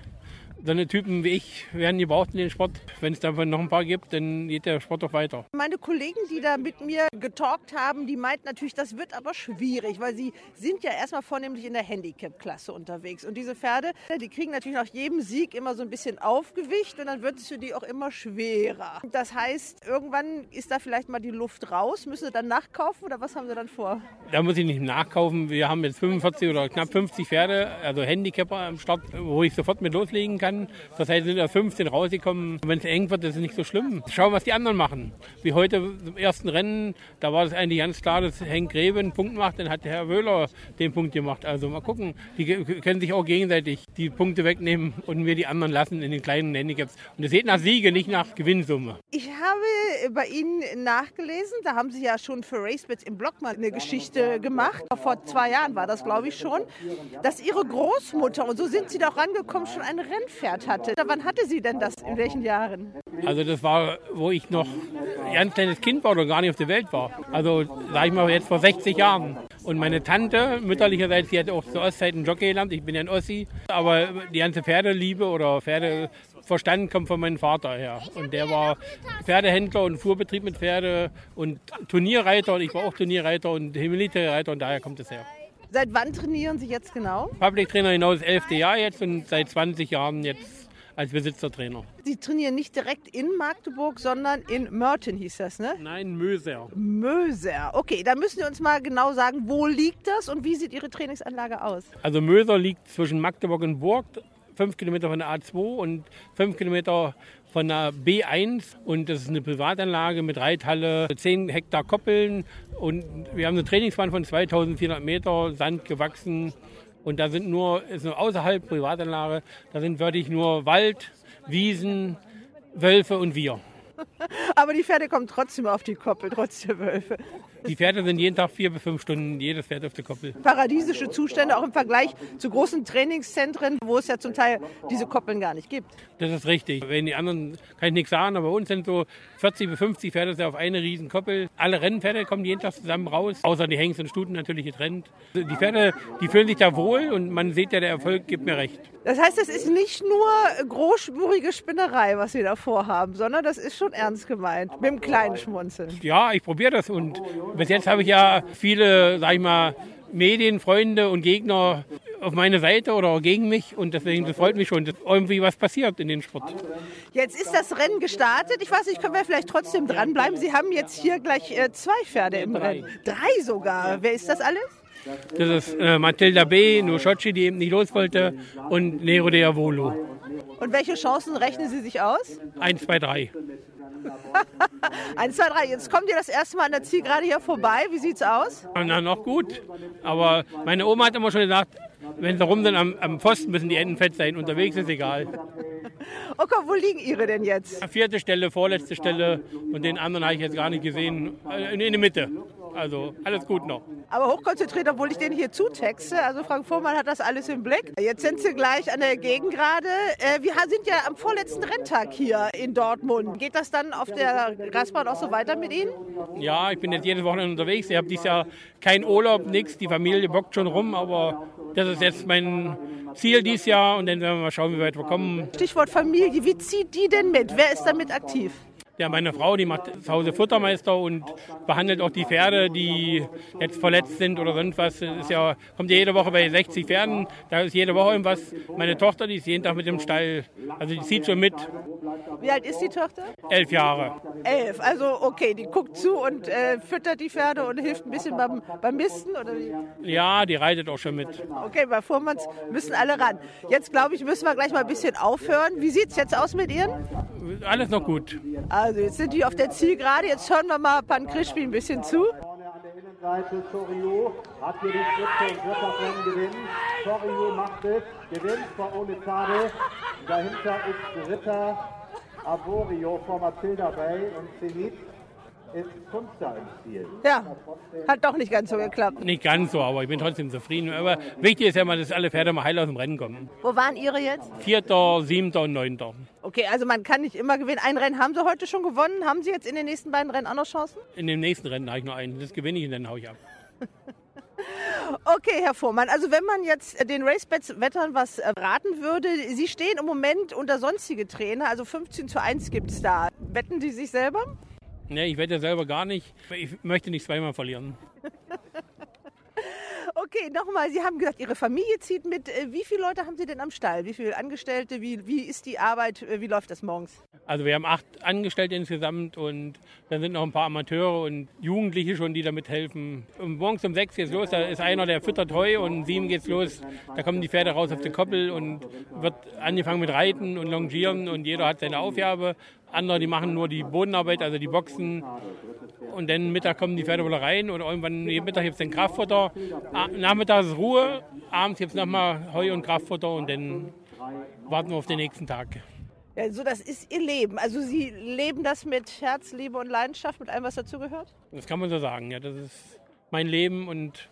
So eine Typen wie ich werden gebraucht in den Sport. Wenn es davon noch ein paar gibt, dann geht der Sport auch weiter. Meine Kollegen, die da mit mir getalkt haben, die meinten natürlich, das wird aber schwierig, weil sie sind ja erstmal vornehmlich in der Handicap-Klasse unterwegs. Und diese Pferde, die kriegen natürlich nach jedem Sieg immer so ein bisschen Aufgewicht und dann wird es für die auch immer schwerer. Das heißt, irgendwann ist da vielleicht mal die Luft raus. Müssen sie dann nachkaufen oder was haben sie dann vor? Da muss ich nicht nachkaufen. Wir haben jetzt 45 oder knapp 50 Pferde, also Handicapper am Start, wo ich sofort mit loslegen kann kann. Das heißt, sind da 15 rausgekommen. Wenn es eng wird, ist es nicht so schlimm. Schauen, was die anderen machen. Wie heute im ersten Rennen, da war es eigentlich ganz klar, dass Henk Grebe einen Punkt macht, dann hat Herr Wöhler den Punkt gemacht. Also mal gucken, die können sich auch gegenseitig die Punkte wegnehmen und mir die anderen lassen in den kleinen Handicaps. Und es geht nach Siege, nicht nach Gewinnsumme. Ich habe bei Ihnen nachgelesen, da haben Sie ja schon für RaceBets im Blog mal eine Geschichte gemacht. Vor zwei Jahren war das, glaube ich, schon, dass Ihre Großmutter, und so sind Sie doch rangekommen, schon ein Rennpferd Pferd hatte. Wann hatte sie denn das? In welchen Jahren? Also das war, wo ich noch ein kleines Kind war oder gar nicht auf der Welt war. Also sage ich mal jetzt vor 60 Jahren. Und meine Tante, mütterlicherseits, die hat auch zur Ostzeiten Jockey gelernt. Ich bin ja ein Ossi. Aber die ganze Pferdeliebe oder Pferdeverstand kommt von meinem Vater her. Und der war Pferdehändler und Fuhrbetrieb mit Pferde und Turnierreiter. Und ich war auch Turnierreiter und Militärreiter und daher kommt es her. Seit wann trainieren Sie jetzt genau? Public Trainer genau das elfte Jahr jetzt und seit 20 Jahren jetzt als Besitzertrainer. Sie trainieren nicht direkt in Magdeburg, sondern in Mörten hieß das, ne? Nein, Möser. Möser. Okay, da müssen Sie uns mal genau sagen, wo liegt das und wie sieht Ihre Trainingsanlage aus? Also Möser liegt zwischen Magdeburg und Burg, fünf Kilometer von der A2 und fünf Kilometer von der B1 und das ist eine Privatanlage mit Reithalle, 10 Hektar Koppeln. Und wir haben eine Trainingsbahn von 2400 Meter, Sand gewachsen. Und da sind nur, ist nur außerhalb Privatanlage, da sind wirklich nur Wald, Wiesen, Wölfe und wir. Aber die Pferde kommen trotzdem auf die Koppel, trotz der Wölfe. Die Pferde sind jeden Tag vier bis fünf Stunden, jedes Pferd auf der Koppel. Paradiesische Zustände, auch im Vergleich zu großen Trainingszentren, wo es ja zum Teil diese Koppeln gar nicht gibt. Das ist richtig. Wenn die anderen, kann ich nichts sagen, aber bei uns sind so 40 bis 50 Pferde auf eine riesen Koppel. Alle Rennpferde kommen jeden Tag zusammen raus, außer die Hengst und Stuten natürlich getrennt. Die Pferde, die fühlen sich da wohl und man sieht ja, der Erfolg gibt mir recht. Das heißt, es ist nicht nur großspurige Spinnerei, was Sie da vorhaben, sondern das ist schon ernst gemeint, mit dem kleinen Schmunzeln. Ja, ich probiere das und bis jetzt habe ich ja viele, sag ich mal, Medienfreunde und Gegner auf meine Seite oder gegen mich und deswegen das freut mich schon, dass irgendwie was passiert in den Sport. Jetzt ist das Rennen gestartet. Ich weiß nicht, können wir vielleicht trotzdem dranbleiben? Sie haben jetzt hier gleich äh, zwei Pferde im Drei. Rennen. Drei sogar. Wer ist das alles? Das ist äh, Matilda B., Nushochi, die eben nicht los wollte, und Nero de Avolo. Und welche Chancen rechnen Sie sich aus? Eins, zwei, drei. Eins, zwei, drei. Jetzt kommt ihr das erste Mal an der Zielgerade hier vorbei. Wie sieht's aus? Na, noch gut. Aber meine Oma hat immer schon gesagt, wenn sie rum sind am, am Pfosten, müssen die Enden fett sein. Unterwegs ist egal. Okay, wo liegen Ihre denn jetzt? Vierte Stelle, vorletzte Stelle und den anderen habe ich jetzt gar nicht gesehen. Äh, in, in der Mitte. Also alles gut noch. Aber hochkonzentriert, obwohl ich den hier zutexte. Also Frank Vormann hat das alles im Blick. Jetzt sind Sie gleich an der Gegengrade. Äh, wir sind ja am vorletzten Renntag hier in Dortmund. Geht das dann auf der Grasbahn auch so weiter mit Ihnen? Ja, ich bin jetzt jedes Wochenende unterwegs. Ich habe dieses Jahr keinen Urlaub, nichts. Die Familie bockt schon rum, aber das ist jetzt mein Ziel dieses Jahr und dann werden wir mal schauen, wie weit wir kommen. Stichwort Familie, wie zieht die denn mit? Wer ist damit aktiv? Ja, meine Frau, die macht zu Hause Futtermeister und behandelt auch die Pferde, die jetzt verletzt sind oder sonst was. Ist ja, kommt ja jede Woche bei 60 Pferden, da ist jede Woche irgendwas. Meine Tochter, die ist jeden Tag mit dem Stall, also die zieht schon mit. Wie alt ist die Tochter? Elf Jahre. Elf, also okay, die guckt zu und äh, füttert die Pferde und hilft ein bisschen beim, beim Misten oder wie? Ja, die reitet auch schon mit. Okay, bei Fuhrmanns müssen alle ran. Jetzt glaube ich, müssen wir gleich mal ein bisschen aufhören. Wie sieht es jetzt aus mit Ihnen? Alles noch gut. Also jetzt sind die auf der Zielgerade. Jetzt hören wir mal Pan Krischpi ein bisschen zu. Vorne an der Innenseite Sorio hat hier die Spitze und wird das Rennen gewinnen. Sorio macht es, gewinnt vor Olizade. Dahinter ist Ritter Avorio vor Matilda Bay und Zenit ist Fünfter im Ziel. Ja, hat doch nicht ganz so geklappt. Nicht ganz so, aber ich bin trotzdem zufrieden. Aber wichtig ist ja mal, dass alle Pferde mal heil aus dem Rennen kommen. Wo waren Ihre jetzt? Vierter, siebter und neunter. Okay, also man kann nicht immer gewinnen. Ein Rennen haben Sie heute schon gewonnen. Haben Sie jetzt in den nächsten beiden Rennen auch noch Chancen? In dem nächsten Rennen habe ich noch einen. Das gewinne ich und dann hau ich ab. Okay, Herr Fuhrmann, also wenn man jetzt den Racebets-Wettern was äh, raten würde, Sie stehen im Moment unter sonstige Trainer, also 15 zu 1 gibt es da. Wetten Sie sich selber? Nee, ich wette selber gar nicht. Ich möchte nicht zweimal verlieren. Okay, nochmal, Sie haben gesagt, Ihre Familie zieht mit. Äh, Wie viele Leute haben Sie denn am Stall? Wie viele Angestellte? Wie, wie ist die Arbeit? Äh, Wie läuft das morgens? Also wir haben acht Angestellte insgesamt und dann sind noch ein paar Amateure und Jugendliche schon, die damit helfen. Und morgens um sechs geht's los, da ist einer, der füttert Heu und um sieben geht's los. Da kommen die Pferde raus auf die Koppel und wird angefangen mit Reiten und Longieren und jeder hat seine Aufgabe. Andere, die machen nur die Bodenarbeit, also die Boxen. Und dann Mittag kommen die Pferde wieder rein oder irgendwann jeden Mittag gibt es dann Kraftfutter. A- Nachmittags ist Ruhe, abends gibt es nochmal Heu und Kraftfutter und dann warten wir auf den nächsten Tag. Ja, so, das ist Ihr Leben. Also Sie leben das mit Herz, Liebe und Leidenschaft, mit allem, was dazugehört? Das kann man so sagen, ja. Das ist mein Leben und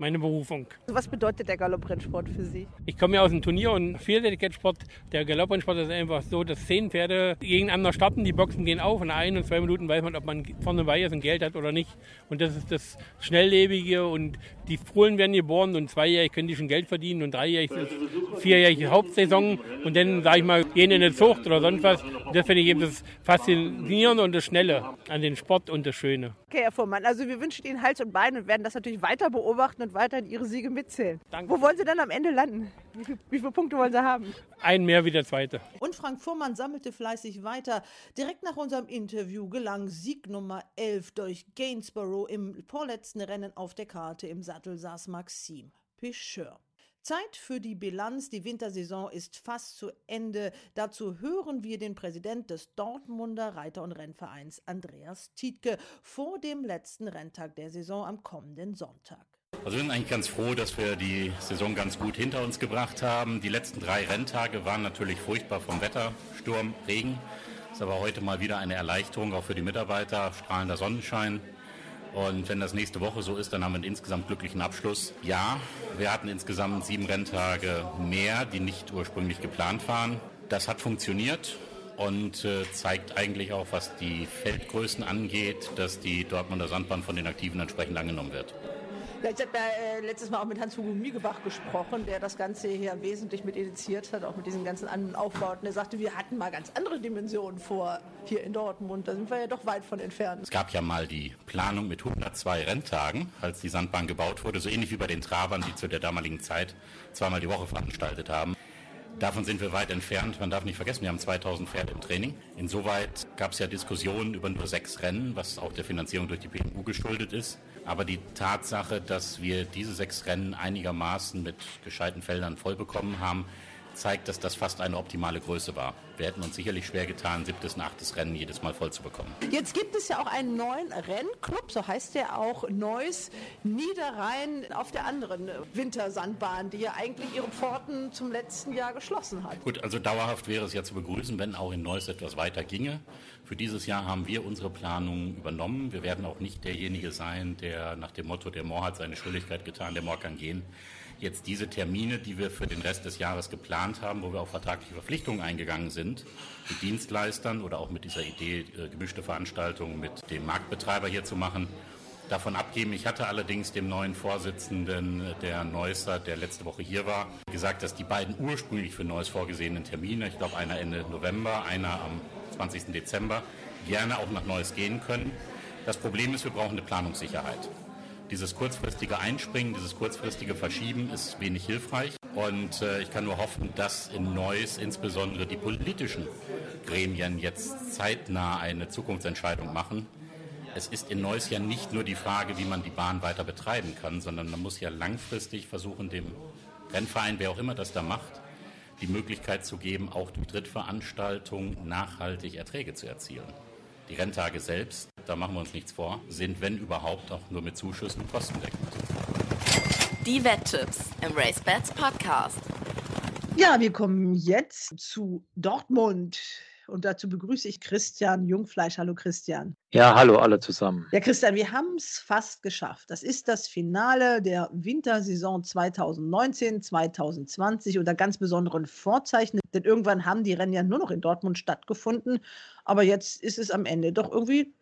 meine Berufung. Also Was bedeutet der Galopprennsport für Sie? Ich komme ja aus dem Turnier- und Vielseitigkeitssport. Der Galopprennsport ist einfach so, dass zehn Pferde gegeneinander starten, die Boxen gehen auf und nach ein und zwei Minuten weiß man, ob man vorne bei ist und Geld hat oder nicht. Und das ist das Schnelllebige und die Fohlen werden geboren und zweijährig können die schon Geld verdienen und dreijährig ist vierjährige Hauptsaison und dann, sage ich mal, gehen in eine Zucht oder sonst was. Und das finde ich eben das Faszinierende und das Schnelle an den Sport und das Schöne. Okay, Herr Fuhrmann, also wir wünschen Ihnen Hals und Bein und werden das natürlich weiter beobachten und weiterhin Ihre Siege mitzählen. Danke. Wo wollen Sie dann am Ende landen? Wie, viel, wie viele Punkte wollen Sie haben? Ein mehr wie der zweite. Und Frank Fuhrmann sammelte fleißig weiter. Direkt nach unserem Interview gelang Sieg Nummer 11 durch Gainsborough im vorletzten Rennen auf der Karte. Im Sattel saß Maxime Picheur. Zeit für die Bilanz. Die Wintersaison ist fast zu Ende. Dazu hören wir den Präsident des Dortmunder Reiter- und Rennvereins, Andreas Tietke, vor dem letzten Renntag der Saison am kommenden Sonntag. Also wir sind eigentlich ganz froh, dass wir die Saison ganz gut hinter uns gebracht haben. Die letzten drei Renntage waren natürlich furchtbar vom Wetter, Sturm, Regen. Ist aber heute mal wieder eine Erleichterung, auch für die Mitarbeiter, strahlender Sonnenschein. Und wenn das nächste Woche so ist, dann haben wir einen insgesamt glücklichen Abschluss. Ja, wir hatten insgesamt sieben Renntage mehr, die nicht ursprünglich geplant waren. Das hat funktioniert und äh, zeigt eigentlich auch, was die Feldgrößen angeht, dass die Dortmunder Sandbahn von den Aktiven entsprechend angenommen wird. Ja, ich habe ja äh, letztes Mal auch mit Hans-Hugo Miegebach gesprochen, der das Ganze hier wesentlich mit initiiert hat, auch mit diesen ganzen anderen Aufbauten. Der sagte, wir hatten mal ganz andere Dimensionen vor hier in Dortmund. Da sind wir ja doch weit von entfernt. Es gab ja mal die Planung mit 102 Renntagen, als die Sandbahn gebaut wurde, so ähnlich wie bei den Trabern, die zu der damaligen Zeit zweimal die Woche veranstaltet haben. Davon sind wir weit entfernt. Man darf nicht vergessen, wir haben 2000 Pferde im Training. Insoweit gab es ja Diskussionen über nur sechs Rennen, was auch der Finanzierung durch die PMU geschuldet ist. Aber die Tatsache, dass wir diese sechs Rennen einigermaßen mit gescheiten Feldern voll bekommen haben, zeigt, dass das fast eine optimale Größe war. Wir hätten uns sicherlich schwer getan, siebtes und achtes Rennen jedes Mal voll zu bekommen. Jetzt gibt es ja auch einen neuen Rennclub, so heißt der auch, Neuss Niederrhein auf der anderen Wintersandbahn, die ja eigentlich ihre Pforten zum letzten Jahr geschlossen hat. Gut, also dauerhaft wäre es ja zu begrüßen, wenn auch in Neuss etwas weiter ginge. Für dieses Jahr haben wir unsere Planung übernommen. Wir werden auch nicht derjenige sein, der nach dem Motto, der Moor hat seine Schuldigkeit getan, der Moor kann gehen, jetzt diese Termine, die wir für den Rest des Jahres geplant haben, wo wir auch vertragliche Verpflichtungen eingegangen sind, mit Dienstleistern oder auch mit dieser Idee, äh, gemischte Veranstaltungen mit dem Marktbetreiber hier zu machen, davon abgeben. Ich hatte allerdings dem neuen Vorsitzenden der Neusser, der letzte Woche hier war, gesagt, dass die beiden ursprünglich für Neuss vorgesehenen Termine, ich glaube einer Ende November, einer am 20. Dezember, gerne auch nach Neues gehen können. Das Problem ist, wir brauchen eine Planungssicherheit. Dieses kurzfristige Einspringen, dieses kurzfristige Verschieben ist wenig hilfreich. Und äh, ich kann nur hoffen, dass in Neuss insbesondere die politischen Gremien jetzt zeitnah eine Zukunftsentscheidung machen. Es ist in Neuss ja nicht nur die Frage, wie man die Bahn weiter betreiben kann, sondern man muss ja langfristig versuchen, dem Rennverein, wer auch immer das da macht, die Möglichkeit zu geben, auch durch Drittveranstaltungen nachhaltig Erträge zu erzielen. Die Renntage selbst, da machen wir uns nichts vor, sind, wenn überhaupt, auch nur mit Zuschüssen kostendeckend. Die Wetttipps im RaceBets Podcast. Ja, wir kommen jetzt zu Dortmund. Und dazu begrüße ich Christian Jungfleisch. Hallo Christian. Ja, hallo alle zusammen. Ja, Christian, wir haben es fast geschafft. Das ist das Finale der Wintersaison 2019, 2020 unter ganz besonderen Vorzeichen. Denn irgendwann haben die Rennen ja nur noch in Dortmund stattgefunden. Aber jetzt ist es am Ende doch irgendwie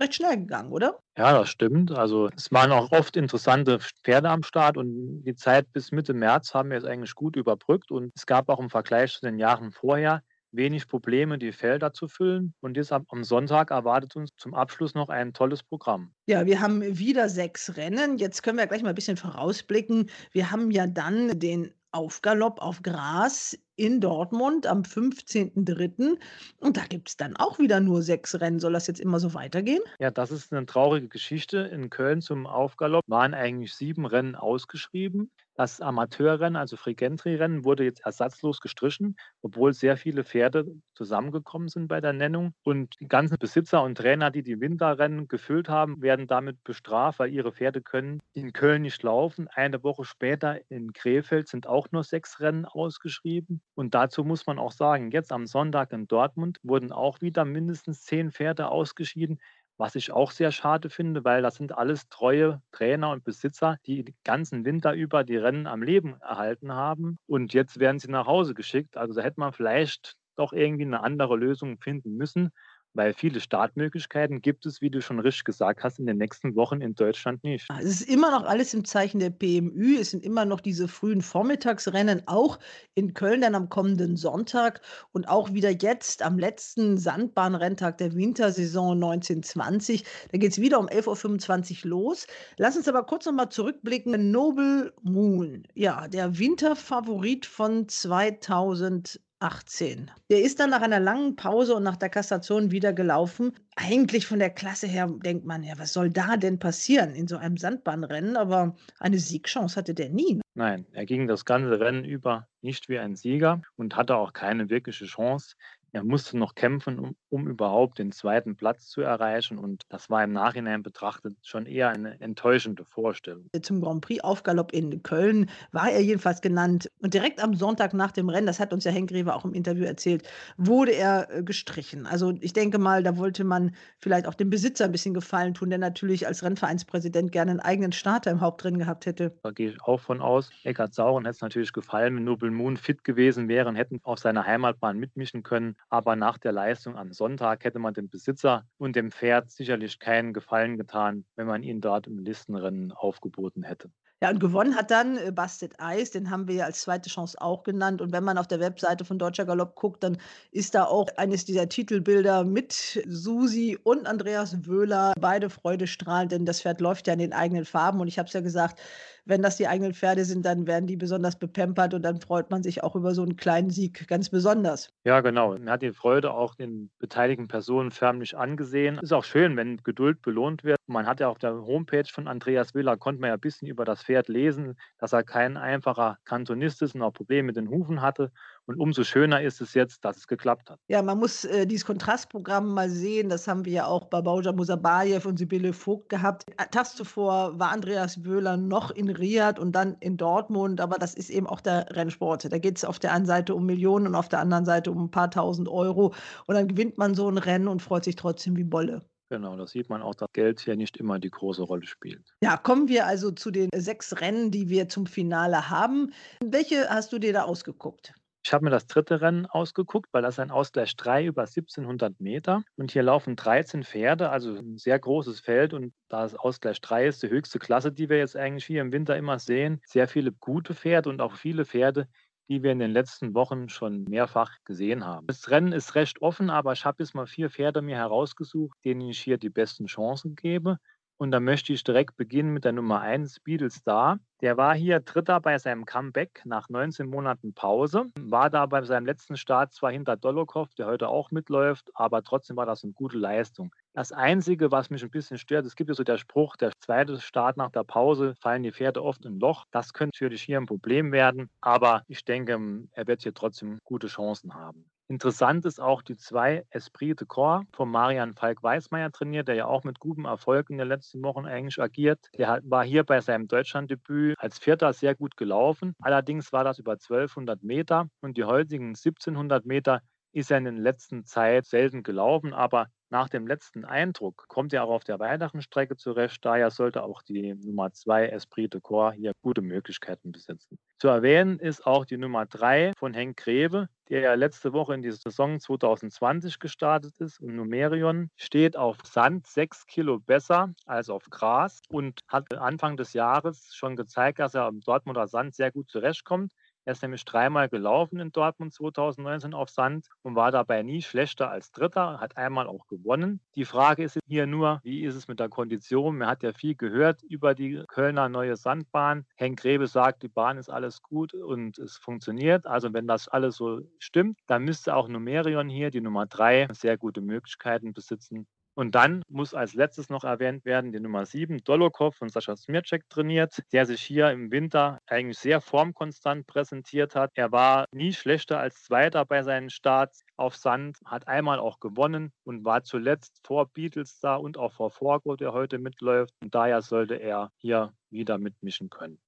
recht schnell gegangen, oder? Ja, das stimmt. Also es waren auch oft interessante Pferde am Start und die Zeit bis Mitte März haben wir jetzt eigentlich gut überbrückt und es gab auch im Vergleich zu den Jahren vorher wenig Probleme, die Felder zu füllen. Und jetzt am Sonntag erwartet uns zum Abschluss noch ein tolles Programm. Ja, wir haben wieder sechs Rennen. Jetzt können wir gleich mal ein bisschen vorausblicken. Wir haben ja dann den Aufgalopp auf Gras in Dortmund am 15.03. Und da gibt es dann auch wieder nur sechs Rennen. Soll das jetzt immer so weitergehen? Ja, das ist eine traurige Geschichte. In Köln zum Aufgalopp waren eigentlich sieben Rennen ausgeschrieben. Das Amateurrennen, also Frigentri-Rennen, wurde jetzt ersatzlos gestrichen, obwohl sehr viele Pferde zusammengekommen sind bei der Nennung. Und die ganzen Besitzer und Trainer, die die Winterrennen gefüllt haben, werden damit bestraft, weil ihre Pferde können in Köln nicht laufen. Eine Woche später in Krefeld sind auch nur sechs Rennen ausgeschrieben. Und dazu muss man auch sagen, jetzt am Sonntag in Dortmund wurden auch wieder mindestens zehn Pferde ausgeschieden. Was ich auch sehr schade finde, weil das sind alles treue Trainer und Besitzer, die den ganzen Winter über die Rennen am Leben erhalten haben. Und jetzt werden sie nach Hause geschickt. Also da hätte man vielleicht doch irgendwie eine andere Lösung finden müssen weil viele Startmöglichkeiten gibt es, wie du schon richtig gesagt hast, in den nächsten Wochen in Deutschland nicht. Es ist immer noch alles im Zeichen der PMÜ. Es sind immer noch diese frühen Vormittagsrennen, auch in Köln dann am kommenden Sonntag und auch wieder jetzt am letzten Sandbahnrenntag der Wintersaison 1920. Da geht es wieder um 11.25 Uhr los. Lass uns aber kurz nochmal zurückblicken. Noble Moon, ja, der Winterfavorit von 2000. 18. Der ist dann nach einer langen Pause und nach der Kassation wieder gelaufen. Eigentlich von der Klasse her denkt man, ja, was soll da denn passieren in so einem Sandbahnrennen? Aber eine Siegchance hatte der nie. Nein, er ging das ganze Rennen über nicht wie ein Sieger und hatte auch keine wirkliche Chance. Er musste noch kämpfen, um, um überhaupt den zweiten Platz zu erreichen. Und das war im Nachhinein betrachtet schon eher eine enttäuschende Vorstellung. Zum Grand Prix Aufgalopp in Köln war er jedenfalls genannt. Und direkt am Sonntag nach dem Rennen, das hat uns ja Henk Greve auch im Interview erzählt, wurde er äh, gestrichen. Also ich denke mal, da wollte man vielleicht auch dem Besitzer ein bisschen Gefallen tun, der natürlich als Rennvereinspräsident gerne einen eigenen Starter im Hauptrennen gehabt hätte. Da gehe ich auch von aus. Eckhard Sauren hätte es natürlich gefallen, wenn Nobel Moon fit gewesen wäre und hätten auf seiner Heimatbahn mitmischen können. Aber nach der Leistung am Sonntag hätte man dem Besitzer und dem Pferd sicherlich keinen Gefallen getan, wenn man ihn dort im Listenrennen aufgeboten hätte. Ja, und gewonnen hat dann äh, Bastet Eis, den haben wir ja als zweite Chance auch genannt. Und wenn man auf der Webseite von Deutscher Galopp guckt, dann ist da auch eines dieser Titelbilder mit Susi und Andreas Wöhler, beide freudestrahlend, denn das Pferd läuft ja in den eigenen Farben. Und ich habe es ja gesagt, wenn das die eigenen Pferde sind, dann werden die besonders bepampert und dann freut man sich auch über so einen kleinen Sieg ganz besonders. Ja, genau. Man hat die Freude auch den beteiligten Personen förmlich angesehen. Ist auch schön, wenn Geduld belohnt wird. Man hat ja auf der Homepage von Andreas Willer, konnte man ja ein bisschen über das Pferd lesen, dass er kein einfacher Kantonist ist und auch Probleme mit den Hufen hatte. Und umso schöner ist es jetzt, dass es geklappt hat. Ja, man muss äh, dieses Kontrastprogramm mal sehen. Das haben wir ja auch bei Bauja Musabayev und Sibylle Vogt gehabt. Äh, tags zuvor war Andreas Wöhler noch in Riyadh und dann in Dortmund. Aber das ist eben auch der Rennsport. Da geht es auf der einen Seite um Millionen und auf der anderen Seite um ein paar tausend Euro. Und dann gewinnt man so ein Rennen und freut sich trotzdem wie Bolle. Genau, da sieht man auch, dass Geld hier nicht immer die große Rolle spielt. Ja, kommen wir also zu den sechs Rennen, die wir zum Finale haben. Welche hast du dir da ausgeguckt? Ich habe mir das dritte Rennen ausgeguckt, weil das ein Ausgleich 3 über 1700 Meter. Und hier laufen 13 Pferde, also ein sehr großes Feld. Und da es Ausgleich 3 ist, die höchste Klasse, die wir jetzt eigentlich hier im Winter immer sehen, sehr viele gute Pferde und auch viele Pferde, die wir in den letzten Wochen schon mehrfach gesehen haben. Das Rennen ist recht offen, aber ich habe jetzt mal vier Pferde mir herausgesucht, denen ich hier die besten Chancen gebe. Und da möchte ich direkt beginnen mit der Nummer 1, Beetle Star. Der war hier Dritter bei seinem Comeback nach 19 Monaten Pause. War da bei seinem letzten Start zwar hinter Dolokov, der heute auch mitläuft, aber trotzdem war das eine gute Leistung. Das Einzige, was mich ein bisschen stört, es gibt ja so der Spruch, der zweite Start nach der Pause fallen die Pferde oft ein Loch. Das könnte natürlich hier ein Problem werden, aber ich denke, er wird hier trotzdem gute Chancen haben. Interessant ist auch die zwei Esprit de Corps von Marian Falk-Weißmeier trainiert, der ja auch mit gutem Erfolg in den letzten Wochen eigentlich agiert. Der war hier bei seinem Deutschlanddebüt als Vierter sehr gut gelaufen. Allerdings war das über 1200 Meter und die heutigen 1700 Meter ist er in der letzten Zeit selten gelaufen, aber nach dem letzten Eindruck kommt er auch auf der weiteren Strecke zurecht. Daher sollte auch die Nummer 2 Esprit de Corps hier gute Möglichkeiten besitzen. Zu erwähnen ist auch die Nummer 3 von Henk Greve, der ja letzte Woche in die Saison 2020 gestartet ist. Und Numerion steht auf Sand 6 Kilo besser als auf Gras und hat Anfang des Jahres schon gezeigt, dass er am Dortmunder Sand sehr gut zurechtkommt. Er ist nämlich dreimal gelaufen in Dortmund 2019 auf Sand und war dabei nie schlechter als Dritter, hat einmal auch gewonnen. Die Frage ist hier nur, wie ist es mit der Kondition? Man hat ja viel gehört über die Kölner neue Sandbahn. Henk Grebe sagt, die Bahn ist alles gut und es funktioniert. Also wenn das alles so stimmt, dann müsste auch Numerion hier, die Nummer drei, sehr gute Möglichkeiten besitzen, und dann muss als letztes noch erwähnt werden die Nummer 7, Dolokov von Sascha Smircek trainiert, der sich hier im Winter eigentlich sehr formkonstant präsentiert hat. Er war nie schlechter als Zweiter bei seinen Starts auf Sand, hat einmal auch gewonnen und war zuletzt vor Beatles da und auch vor Forgo, der heute mitläuft. Und daher sollte er hier wieder mitmischen können.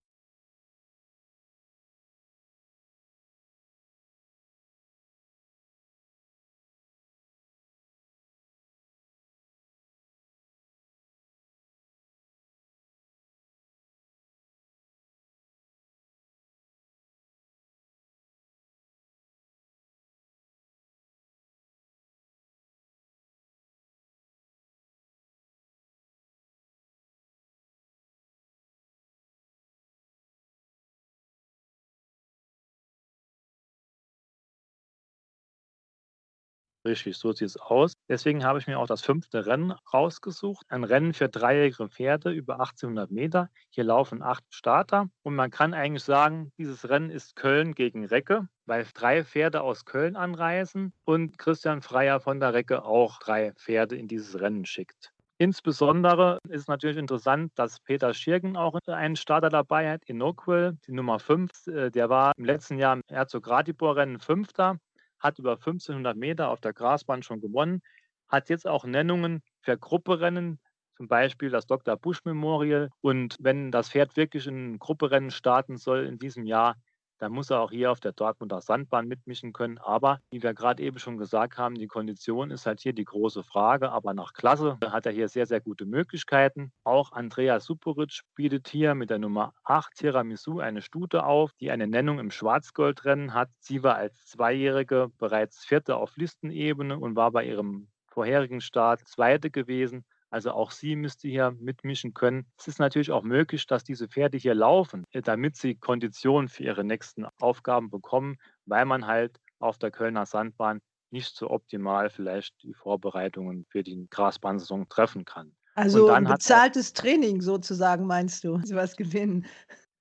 Richtig, so sieht es aus. Deswegen habe ich mir auch das fünfte Rennen rausgesucht. Ein Rennen für dreijährige Pferde über 1800 Meter. Hier laufen acht Starter. Und man kann eigentlich sagen, dieses Rennen ist Köln gegen Recke, weil drei Pferde aus Köln anreisen und Christian Freier von der Recke auch drei Pferde in dieses Rennen schickt. Insbesondere ist natürlich interessant, dass Peter Schirgen auch einen Starter dabei hat, Inoquil, die Nummer 5. Äh, der war im letzten Jahr im Herzog Ratibor-Rennen Fünfter hat über 1500 Meter auf der Grasbahn schon gewonnen, hat jetzt auch Nennungen für Grupperennen, zum Beispiel das Dr. Bush Memorial. Und wenn das Pferd wirklich in Grupperennen starten soll in diesem Jahr, dann muss er auch hier auf der Dortmunder Sandbahn mitmischen können. Aber wie wir gerade eben schon gesagt haben, die Kondition ist halt hier die große Frage. Aber nach Klasse hat er hier sehr, sehr gute Möglichkeiten. Auch Andreas Suporic bietet hier mit der Nummer 8 Tiramisu eine Stute auf, die eine Nennung im Schwarzgoldrennen hat. Sie war als Zweijährige bereits Vierte auf Listenebene und war bei ihrem vorherigen Start Zweite gewesen. Also auch sie müsste hier mitmischen können. Es ist natürlich auch möglich, dass diese Pferde hier laufen, äh, damit sie Konditionen für ihre nächsten Aufgaben bekommen, weil man halt auf der Kölner Sandbahn nicht so optimal vielleicht die Vorbereitungen für die Grasbahnsaison treffen kann. Also ein bezahltes Training sozusagen, meinst du, sowas gewinnen?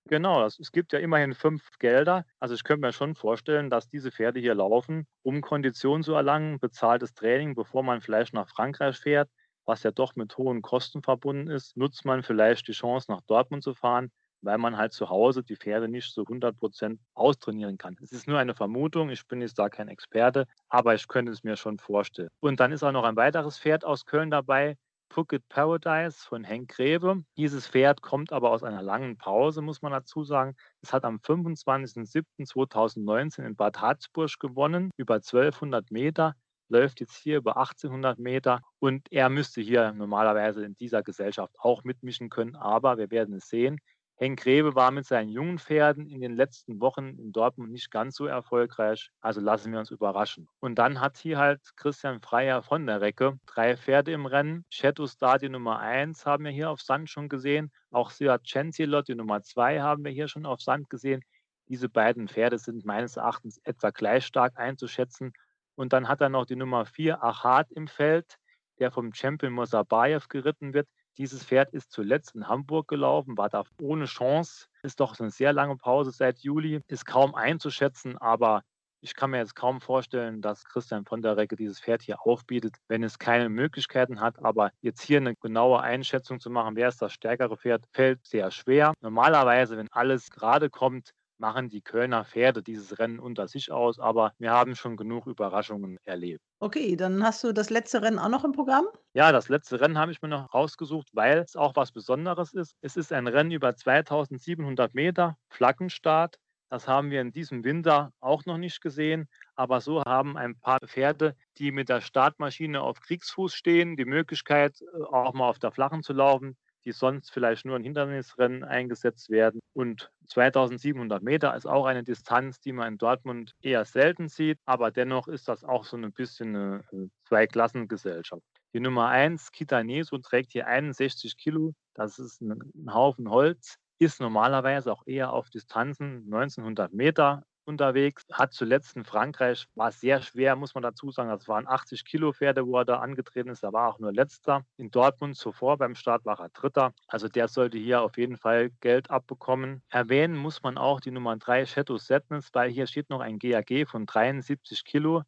Genau, es gibt ja immerhin fünf Gelder. Also ich könnte mir schon vorstellen, dass diese Pferde hier laufen, um Kondition zu erlangen, bezahltes Training, bevor man vielleicht nach Frankreich fährt was ja doch mit hohen Kosten verbunden ist, nutzt man vielleicht die Chance, nach Dortmund zu fahren, weil man halt zu Hause die Pferde nicht so 100 Prozent austrainieren kann. Es ist nur eine Vermutung, ich bin jetzt da kein Experte, aber ich könnte es mir schon vorstellen. Und dann ist auch noch ein weiteres Pferd aus Köln dabei, Phuket Paradise von Henk Greve. Dieses Pferd kommt aber aus einer langen Pause, muss man dazu sagen. Es hat am 25.07.2019 in Bad Harzburg gewonnen, über 1200 Meter läuft jetzt hier über 1800 Meter und er müsste hier normalerweise in dieser Gesellschaft auch mitmischen können, aber wir werden es sehen. Henk Grebe war mit seinen jungen Pferden in den letzten Wochen in Dortmund nicht ganz so erfolgreich, also lassen wir uns überraschen. Und dann hat hier halt Christian Freier von der Recke drei Pferde im Rennen. Shadow Star die Nummer 1 haben wir hier auf Sand schon gesehen, auch Seat Chancellor die Nummer 2 haben wir hier schon auf Sand gesehen. Diese beiden Pferde sind meines Erachtens etwa gleich stark einzuschätzen. Und dann hat er noch die Nummer 4 Achat im Feld, der vom Champion Mosabayev geritten wird. Dieses Pferd ist zuletzt in Hamburg gelaufen, war da ohne Chance, ist doch eine sehr lange Pause seit Juli, ist kaum einzuschätzen, aber ich kann mir jetzt kaum vorstellen, dass Christian von der Recke dieses Pferd hier aufbietet, wenn es keine Möglichkeiten hat. Aber jetzt hier eine genaue Einschätzung zu machen, wer ist das stärkere Pferd, fällt sehr schwer. Normalerweise, wenn alles gerade kommt, machen die Kölner Pferde dieses Rennen unter sich aus, aber wir haben schon genug Überraschungen erlebt. Okay, dann hast du das letzte Rennen auch noch im Programm? Ja, das letzte Rennen habe ich mir noch rausgesucht, weil es auch was Besonderes ist. Es ist ein Rennen über 2700 Meter, Flaggenstart. Das haben wir in diesem Winter auch noch nicht gesehen. Aber so haben ein paar Pferde, die mit der Startmaschine auf Kriegsfuß stehen, die Möglichkeit, äh, auch mal auf der Flachen zu laufen die sonst vielleicht nur in Hindernisrennen eingesetzt werden. Und 2700 Meter ist auch eine Distanz, die man in Dortmund eher selten sieht, aber dennoch ist das auch so ein bisschen eine Zweiklassengesellschaft. Die Nummer 1, Kitaneso, trägt hier 61 Kilo. Das ist ein Haufen Holz, ist normalerweise auch eher auf Distanzen 1900 Meter unterwegs, hat zuletzt in Frankreich, war sehr schwer, muss man dazu sagen, das waren 80 Kilo Pferde, wo er da angetreten ist, er war auch nur letzter. In Dortmund zuvor beim Start war er dritter, also der sollte hier auf jeden Fall Geld abbekommen. Erwähnen muss man auch die Nummer 3 Shadow Sadness, weil hier steht noch ein GAG von 73 Kilo.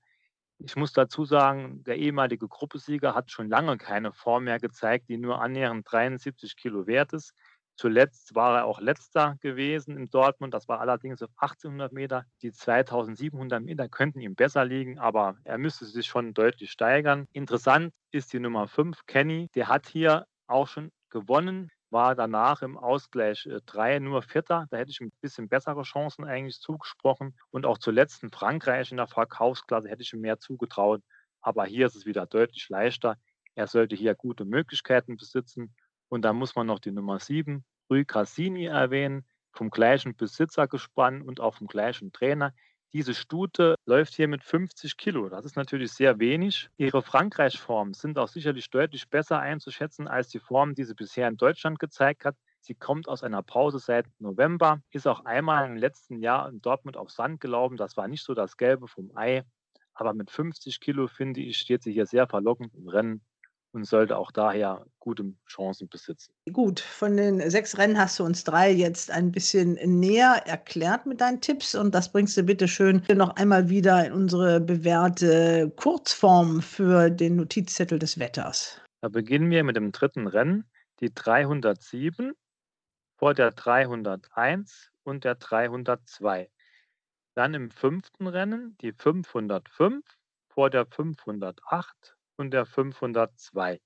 Ich muss dazu sagen, der ehemalige Gruppesieger hat schon lange keine Form mehr gezeigt, die nur annähernd 73 Kilo wert ist. Zuletzt war er auch letzter gewesen in Dortmund. Das war allerdings auf 1800 Meter. Die 2700 Meter könnten ihm besser liegen, aber er müsste sich schon deutlich steigern. Interessant ist die Nummer 5, Kenny. Der hat hier auch schon gewonnen, war danach im Ausgleich 3 äh, nur Vierter. Da hätte ich ihm ein bisschen bessere Chancen eigentlich zugesprochen. Und auch zuletzt in Frankreich in der Verkaufsklasse hätte ich ihm mehr zugetraut. Aber hier ist es wieder deutlich leichter. Er sollte hier gute Möglichkeiten besitzen. Und da muss man noch die Nummer 7, Rui Cassini, erwähnen, vom gleichen Besitzer gespannt und auch vom gleichen Trainer. Diese Stute läuft hier mit 50 Kilo. Das ist natürlich sehr wenig. Ihre Frankreich-Formen sind auch sicherlich deutlich besser einzuschätzen als die Formen, die sie bisher in Deutschland gezeigt hat. Sie kommt aus einer Pause seit November, ist auch einmal im letzten Jahr in Dortmund auf Sand gelaufen. Das war nicht so das Gelbe vom Ei. Aber mit 50 Kilo, finde ich, steht sie hier sehr verlockend im Rennen und sollte auch daher gute Chancen besitzen. Gut, von den sechs Rennen hast du uns drei jetzt ein bisschen näher erklärt mit deinen Tipps und das bringst du bitte schön noch einmal wieder in unsere bewährte Kurzform für den Notizzettel des Wetters. Da beginnen wir mit dem dritten Rennen, die 307 vor der 301 und der 302. Dann im fünften Rennen die 505 vor der 508 und der 502.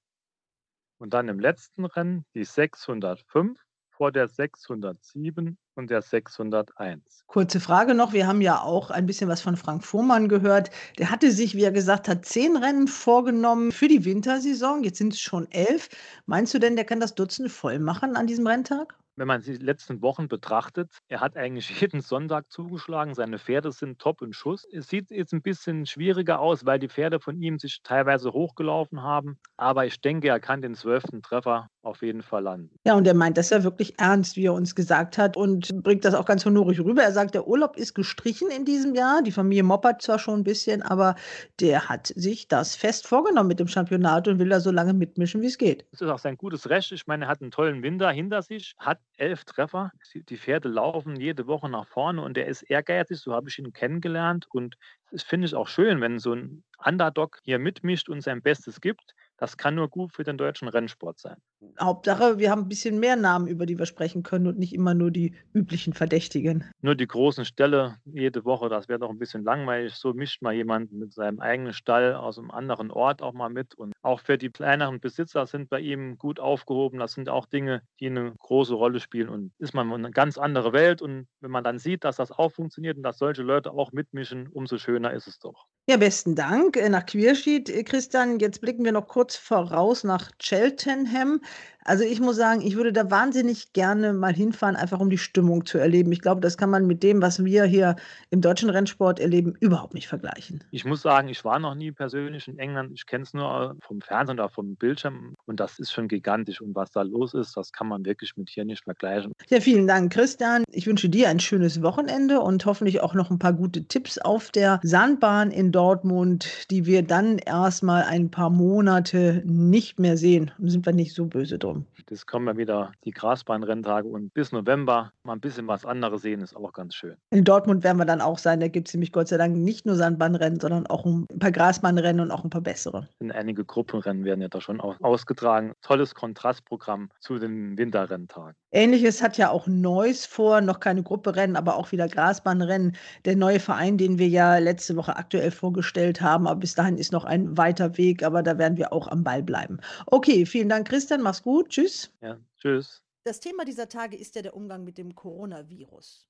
Und dann im letzten Rennen die 605 vor der 607 und der 601. Kurze Frage noch. Wir haben ja auch ein bisschen was von Frank Fuhrmann gehört. Der hatte sich, wie er gesagt hat, zehn Rennen vorgenommen für die Wintersaison. Jetzt sind es schon elf. Meinst du denn, der kann das Dutzend voll machen an diesem Renntag? Wenn man die letzten Wochen betrachtet, er hat eigentlich jeden Sonntag zugeschlagen. Seine Pferde sind top in Schuss. Es sieht jetzt ein bisschen schwieriger aus, weil die Pferde von ihm sich teilweise hochgelaufen haben. Aber ich denke, er kann den zwölften Treffer auf jeden Fall landen. Ja, und er meint das ja wirklich ernst, wie er uns gesagt hat und bringt das auch ganz honorig rüber. Er sagt, der Urlaub ist gestrichen in diesem Jahr. Die Familie moppert zwar schon ein bisschen, aber der hat sich das fest vorgenommen mit dem Championat und will da so lange mitmischen, wie es geht. Das ist auch sein gutes Recht. Ich meine, er hat einen tollen Winter hinter sich, hat elf Treffer. Die Pferde laufen jede Woche nach vorne und er ist ehrgeizig, so habe ich ihn kennengelernt. Und das finde ich auch schön, wenn so ein Underdog hier mitmischt und sein Bestes gibt. Das kann nur gut für den deutschen Rennsport sein. Hauptsache, wir haben ein bisschen mehr Namen, über die wir sprechen können und nicht immer nur die üblichen Verdächtigen. Nur die großen Ställe jede Woche, das wäre doch ein bisschen langweilig. So mischt mal jemand mit seinem eigenen Stall aus einem anderen Ort auch mal mit. Und auch für die kleineren Besitzer sind bei ihm gut aufgehoben. Das sind auch Dinge, die eine große Rolle spielen. Und ist man eine ganz andere Welt. Und wenn man dann sieht, dass das auch funktioniert und dass solche Leute auch mitmischen, umso schöner ist es doch. Ja, besten Dank äh, nach Queersheet, äh, Christian. Jetzt blicken wir noch kurz voraus nach Cheltenham. Also ich muss sagen, ich würde da wahnsinnig gerne mal hinfahren, einfach um die Stimmung zu erleben. Ich glaube, das kann man mit dem, was wir hier im deutschen Rennsport erleben, überhaupt nicht vergleichen. Ich muss sagen, ich war noch nie persönlich in England. Ich kenne es nur vom Fernsehen oder vom Bildschirm und das ist schon gigantisch. Und was da los ist, das kann man wirklich mit hier nicht vergleichen. Ja, vielen Dank, Christian. Ich wünsche dir ein schönes Wochenende und hoffentlich auch noch ein paar gute Tipps auf der Sandbahn in Dortmund, die wir dann erstmal ein paar Monate nicht mehr sehen. Da sind wir nicht so böse drum. Das kommen ja wieder die Grasbahnrenntage und bis November mal ein bisschen was anderes sehen, ist auch ganz schön. In Dortmund werden wir dann auch sein. Da gibt es nämlich Gott sei Dank nicht nur Sandbahnrennen, sondern auch ein paar Grasbahnrennen und auch ein paar bessere. Und einige Gruppenrennen werden ja da schon ausgetragen. Tolles Kontrastprogramm zu den Winterrenntagen. Ähnliches hat ja auch Neuss vor, noch keine Grupperennen, aber auch wieder Grasbahnrennen. Der neue Verein, den wir ja letzte Woche aktuell vorgestellt haben, aber bis dahin ist noch ein weiter Weg, aber da werden wir auch am Ball bleiben. Okay, vielen Dank, Christian. Mach's gut. Tschüss. Ja, tschüss. Das Thema dieser Tage ist ja der Umgang mit dem Coronavirus.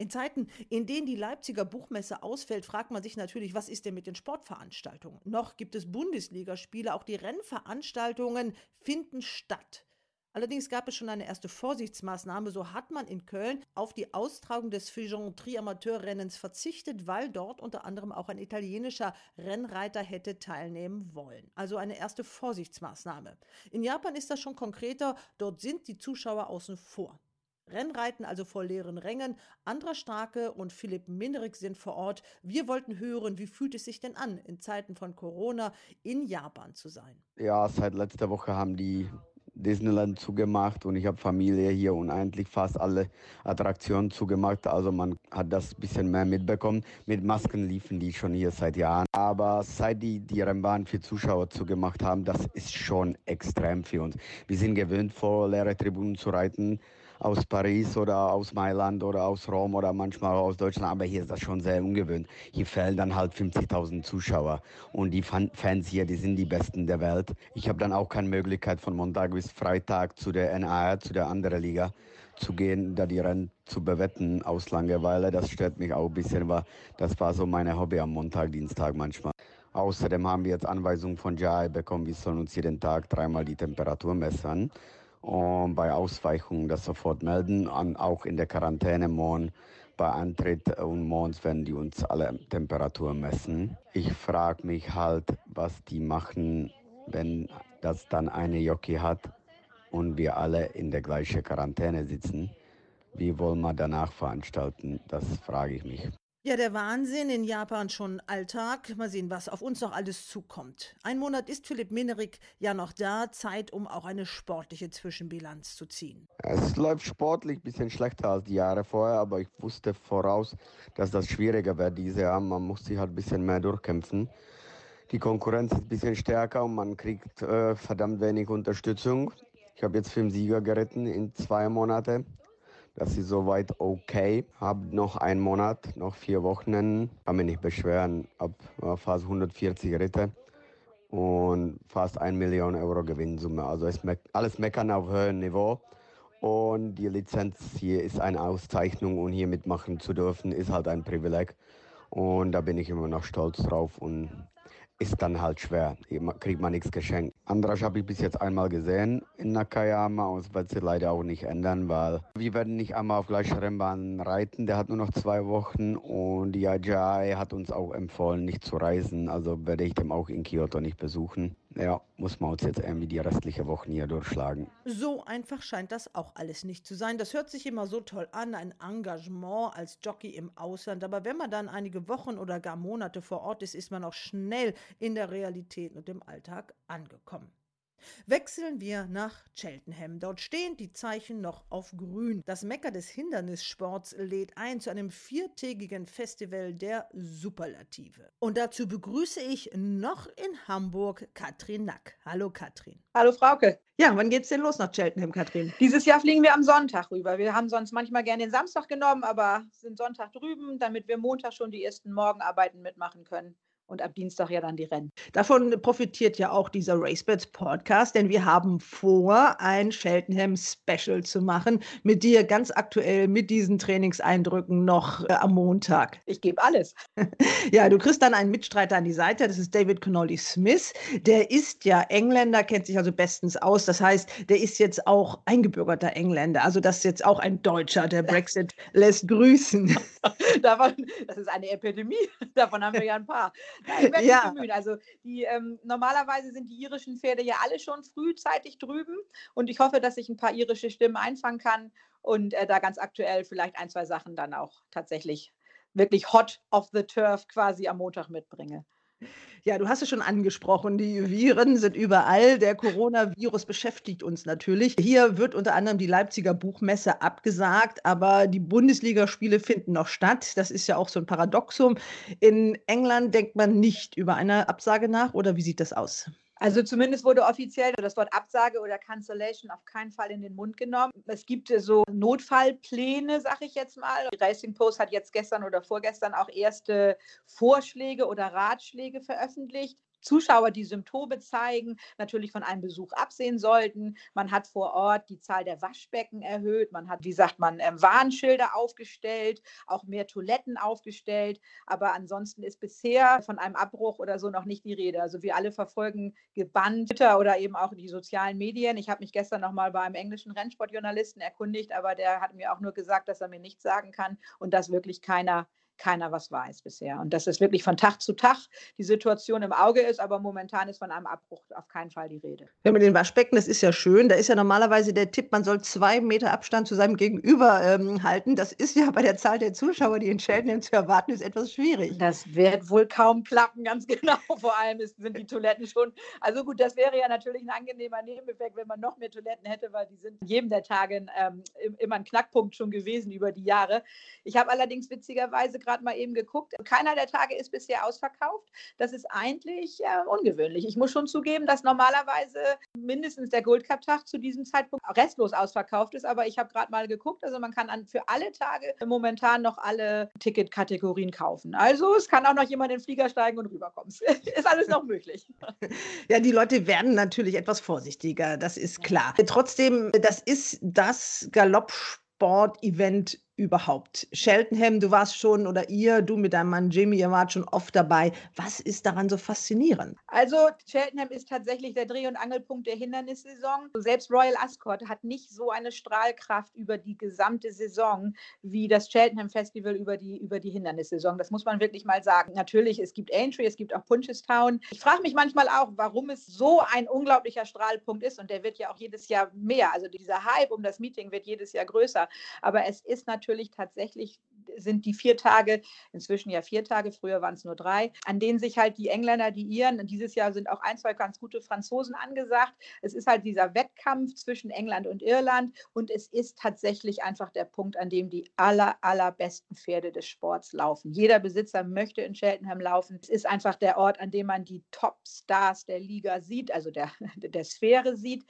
In Zeiten, in denen die Leipziger Buchmesse ausfällt, fragt man sich natürlich, was ist denn mit den Sportveranstaltungen? Noch gibt es Bundesligaspiele, auch die Rennveranstaltungen finden statt. Allerdings gab es schon eine erste Vorsichtsmaßnahme. So hat man in Köln auf die Austragung des Figeon Tri-Amateurrennens verzichtet, weil dort unter anderem auch ein italienischer Rennreiter hätte teilnehmen wollen. Also eine erste Vorsichtsmaßnahme. In Japan ist das schon konkreter. Dort sind die Zuschauer außen vor. Rennreiten also vor leeren Rängen. Andra Starke und Philipp Minderig sind vor Ort. Wir wollten hören, wie fühlt es sich denn an, in Zeiten von Corona in Japan zu sein? Ja, seit letzter Woche haben die Disneyland zugemacht und ich habe Familie hier und eigentlich fast alle Attraktionen zugemacht. Also man hat das ein bisschen mehr mitbekommen. Mit Masken liefen die schon hier seit Jahren. Aber seit die die Rennbahn für Zuschauer zugemacht haben, das ist schon extrem für uns. Wir sind gewöhnt, vor leere Tribünen zu reiten aus Paris oder aus Mailand oder aus Rom oder manchmal aus Deutschland, aber hier ist das schon sehr ungewöhnt. Hier fehlen dann halt 50.000 Zuschauer und die Fans hier, die sind die Besten der Welt. Ich habe dann auch keine Möglichkeit von Montag bis Freitag zu der NAR, zu der anderen Liga zu gehen, da die Rennen zu bewetten aus Langeweile. Das stört mich auch ein bisschen, weil das war so meine Hobby am Montag, Dienstag manchmal. Außerdem haben wir jetzt Anweisungen von JAI bekommen, wir sollen uns jeden Tag dreimal die Temperatur messen und bei Ausweichungen das sofort melden. Und auch in der Quarantäne morgen bei Antritt und morgens werden die uns alle Temperatur messen. Ich frage mich halt, was die machen, wenn das dann eine Jockey hat und wir alle in der gleichen Quarantäne sitzen. Wie wollen wir danach veranstalten? Das frage ich mich. Ja, der Wahnsinn in Japan schon Alltag. Mal sehen, was auf uns noch alles zukommt. Ein Monat ist Philipp Minerik ja noch da. Zeit, um auch eine sportliche Zwischenbilanz zu ziehen. Es läuft sportlich ein bisschen schlechter als die Jahre vorher, aber ich wusste voraus, dass das schwieriger wird diese Jahr. Man muss sich halt ein bisschen mehr durchkämpfen. Die Konkurrenz ist ein bisschen stärker und man kriegt äh, verdammt wenig Unterstützung. Ich habe jetzt fünf Sieger geritten in zwei Monaten. Das ist soweit okay. Hab noch einen Monat, noch vier Wochen. Kann mich nicht beschweren. Hab fast 140 Ritte und fast 1 Million Euro Gewinnsumme. Also ist me alles meckern auf höherem Niveau. Und die Lizenz hier ist eine Auszeichnung und hier mitmachen zu dürfen, ist halt ein Privileg. Und da bin ich immer noch stolz drauf und ist dann halt schwer. Kriegt man nichts geschenkt. Andrasch habe ich bis jetzt einmal gesehen in Nakayama und es wird sich leider auch nicht ändern, weil wir werden nicht einmal auf gleicher Rennbahn reiten. Der hat nur noch zwei Wochen und die IJI hat uns auch empfohlen, nicht zu reisen. Also werde ich dem auch in Kyoto nicht besuchen. Ja, muss man uns jetzt irgendwie die restliche Woche hier durchschlagen. So einfach scheint das auch alles nicht zu sein. Das hört sich immer so toll an, ein Engagement als Jockey im Ausland. Aber wenn man dann einige Wochen oder gar Monate vor Ort ist, ist man auch schnell in der Realität und im Alltag angekommen. Wechseln wir nach Cheltenham. Dort stehen die Zeichen noch auf grün. Das Mecker des Hindernissports lädt ein zu einem viertägigen Festival der Superlative. Und dazu begrüße ich noch in Hamburg Katrin Nack. Hallo Katrin. Hallo Frauke. Ja, wann geht's denn los nach Cheltenham, Katrin? Dieses Jahr fliegen wir am Sonntag rüber. Wir haben sonst manchmal gerne den Samstag genommen, aber sind Sonntag drüben, damit wir Montag schon die ersten Morgenarbeiten mitmachen können und ab Dienstag ja dann die Rennen. Davon profitiert ja auch dieser RaceBets Podcast, denn wir haben vor, ein Cheltenham Special zu machen mit dir ganz aktuell mit diesen Trainingseindrücken noch äh, am Montag. Ich gebe alles. ja, du kriegst dann einen Mitstreiter an die Seite, das ist David Connolly Smith. Der ist ja Engländer, kennt sich also bestens aus. Das heißt, der ist jetzt auch eingebürgerter Engländer. Also das ist jetzt auch ein Deutscher. Der Brexit lässt grüßen. Davon, das ist eine Epidemie. Davon haben wir ja ein paar. Nein, ich werde mich Ja. bemühen. Also die, ähm, normalerweise sind die irischen Pferde ja alle schon frühzeitig drüben und ich hoffe, dass ich ein paar irische Stimmen einfangen kann und äh, da ganz aktuell vielleicht ein, zwei Sachen dann auch tatsächlich wirklich hot off the turf quasi am Montag mitbringe. Ja, du hast es schon angesprochen, die Viren sind überall. Der Coronavirus beschäftigt uns natürlich. Hier wird unter anderem die Leipziger Buchmesse abgesagt, aber die Bundesligaspiele finden noch statt. Das ist ja auch so ein Paradoxum. In England denkt man nicht über eine Absage nach oder wie sieht das aus? Also zumindest wurde offiziell das Wort Absage oder Cancellation auf keinen Fall in den Mund genommen. Es gibt so Notfallpläne, sag ich jetzt mal. Die Racing Post hat jetzt gestern oder vorgestern auch erste Vorschläge oder Ratschläge veröffentlicht. Zuschauer, die Symptome zeigen, natürlich von einem Besuch absehen sollten. Man hat vor Ort die Zahl der Waschbecken erhöht. Man hat, wie sagt man, ähm, Warnschilder aufgestellt, auch mehr Toiletten aufgestellt. Aber ansonsten ist bisher von einem Abbruch oder so noch nicht die Rede. Also wir alle verfolgen gebannt Twitter oder eben auch die sozialen Medien. Ich habe mich gestern noch mal bei einem englischen Rennsportjournalisten erkundigt, aber der hat mir auch nur gesagt, dass er mir nichts sagen kann und dass wirklich keiner keiner was weiß bisher. Und dass es wirklich von Tag zu Tag die Situation im Auge ist, aber momentan ist von einem Abbruch auf keinen Fall die Rede. Ja, mit den Waschbecken, das ist ja schön. Da ist ja normalerweise der Tipp, man soll zwei Meter Abstand zu seinem Gegenüber ähm, halten. Das ist ja bei der Zahl der Zuschauer, die in Cheltenham zu erwarten ist, etwas schwierig. Das wird wohl kaum klappen, ganz genau. Vor allem ist, sind die Toiletten schon. Also gut, das wäre ja natürlich ein angenehmer Nebeneffekt, wenn man noch mehr Toiletten hätte, weil die sind in jedem der Tage ähm, im- immer ein Knackpunkt schon gewesen über die Jahre. Ich habe allerdings witzigerweise gerade mal eben geguckt. Keiner der Tage ist bisher ausverkauft. Das ist eigentlich äh, ungewöhnlich. Ich muss schon zugeben, dass normalerweise mindestens der Gold Cup Tag zu diesem Zeitpunkt restlos ausverkauft ist. Aber ich habe gerade mal geguckt. Also man kann an, für alle Tage momentan noch alle Ticketkategorien kaufen. Also es kann auch noch jemand in den Flieger steigen und rüberkommen. ist alles noch möglich. Ja, die Leute werden natürlich etwas vorsichtiger, das ist klar. Trotzdem, das ist das Galoppsport-Event überhaupt. Cheltenham, du warst schon, oder ihr, du mit deinem Mann Jimmy, ihr wart schon oft dabei. Was ist daran so faszinierend? Also Cheltenham ist tatsächlich der Dreh- und Angelpunkt der Hindernissaison. Selbst Royal Ascot hat nicht so eine Strahlkraft über die gesamte Saison wie das Cheltenham Festival über die, über die Hindernissaison. Das muss man wirklich mal sagen. Natürlich, es gibt Aintree, es gibt auch Punchestown. Ich frage mich manchmal auch, warum es so ein unglaublicher Strahlpunkt ist und der wird ja auch jedes Jahr mehr. Also dieser Hype um das Meeting wird jedes Jahr größer. Aber es ist natürlich tatsächlich sind die vier Tage, inzwischen ja vier Tage, früher waren es nur drei, an denen sich halt die Engländer, die Iren, dieses Jahr sind auch ein, zwei ganz gute Franzosen angesagt. Es ist halt dieser Wettkampf zwischen England und Irland und es ist tatsächlich einfach der Punkt, an dem die aller, allerbesten Pferde des Sports laufen. Jeder Besitzer möchte in Cheltenham laufen. Es ist einfach der Ort, an dem man die Top-Stars der Liga sieht, also der, der Sphäre sieht.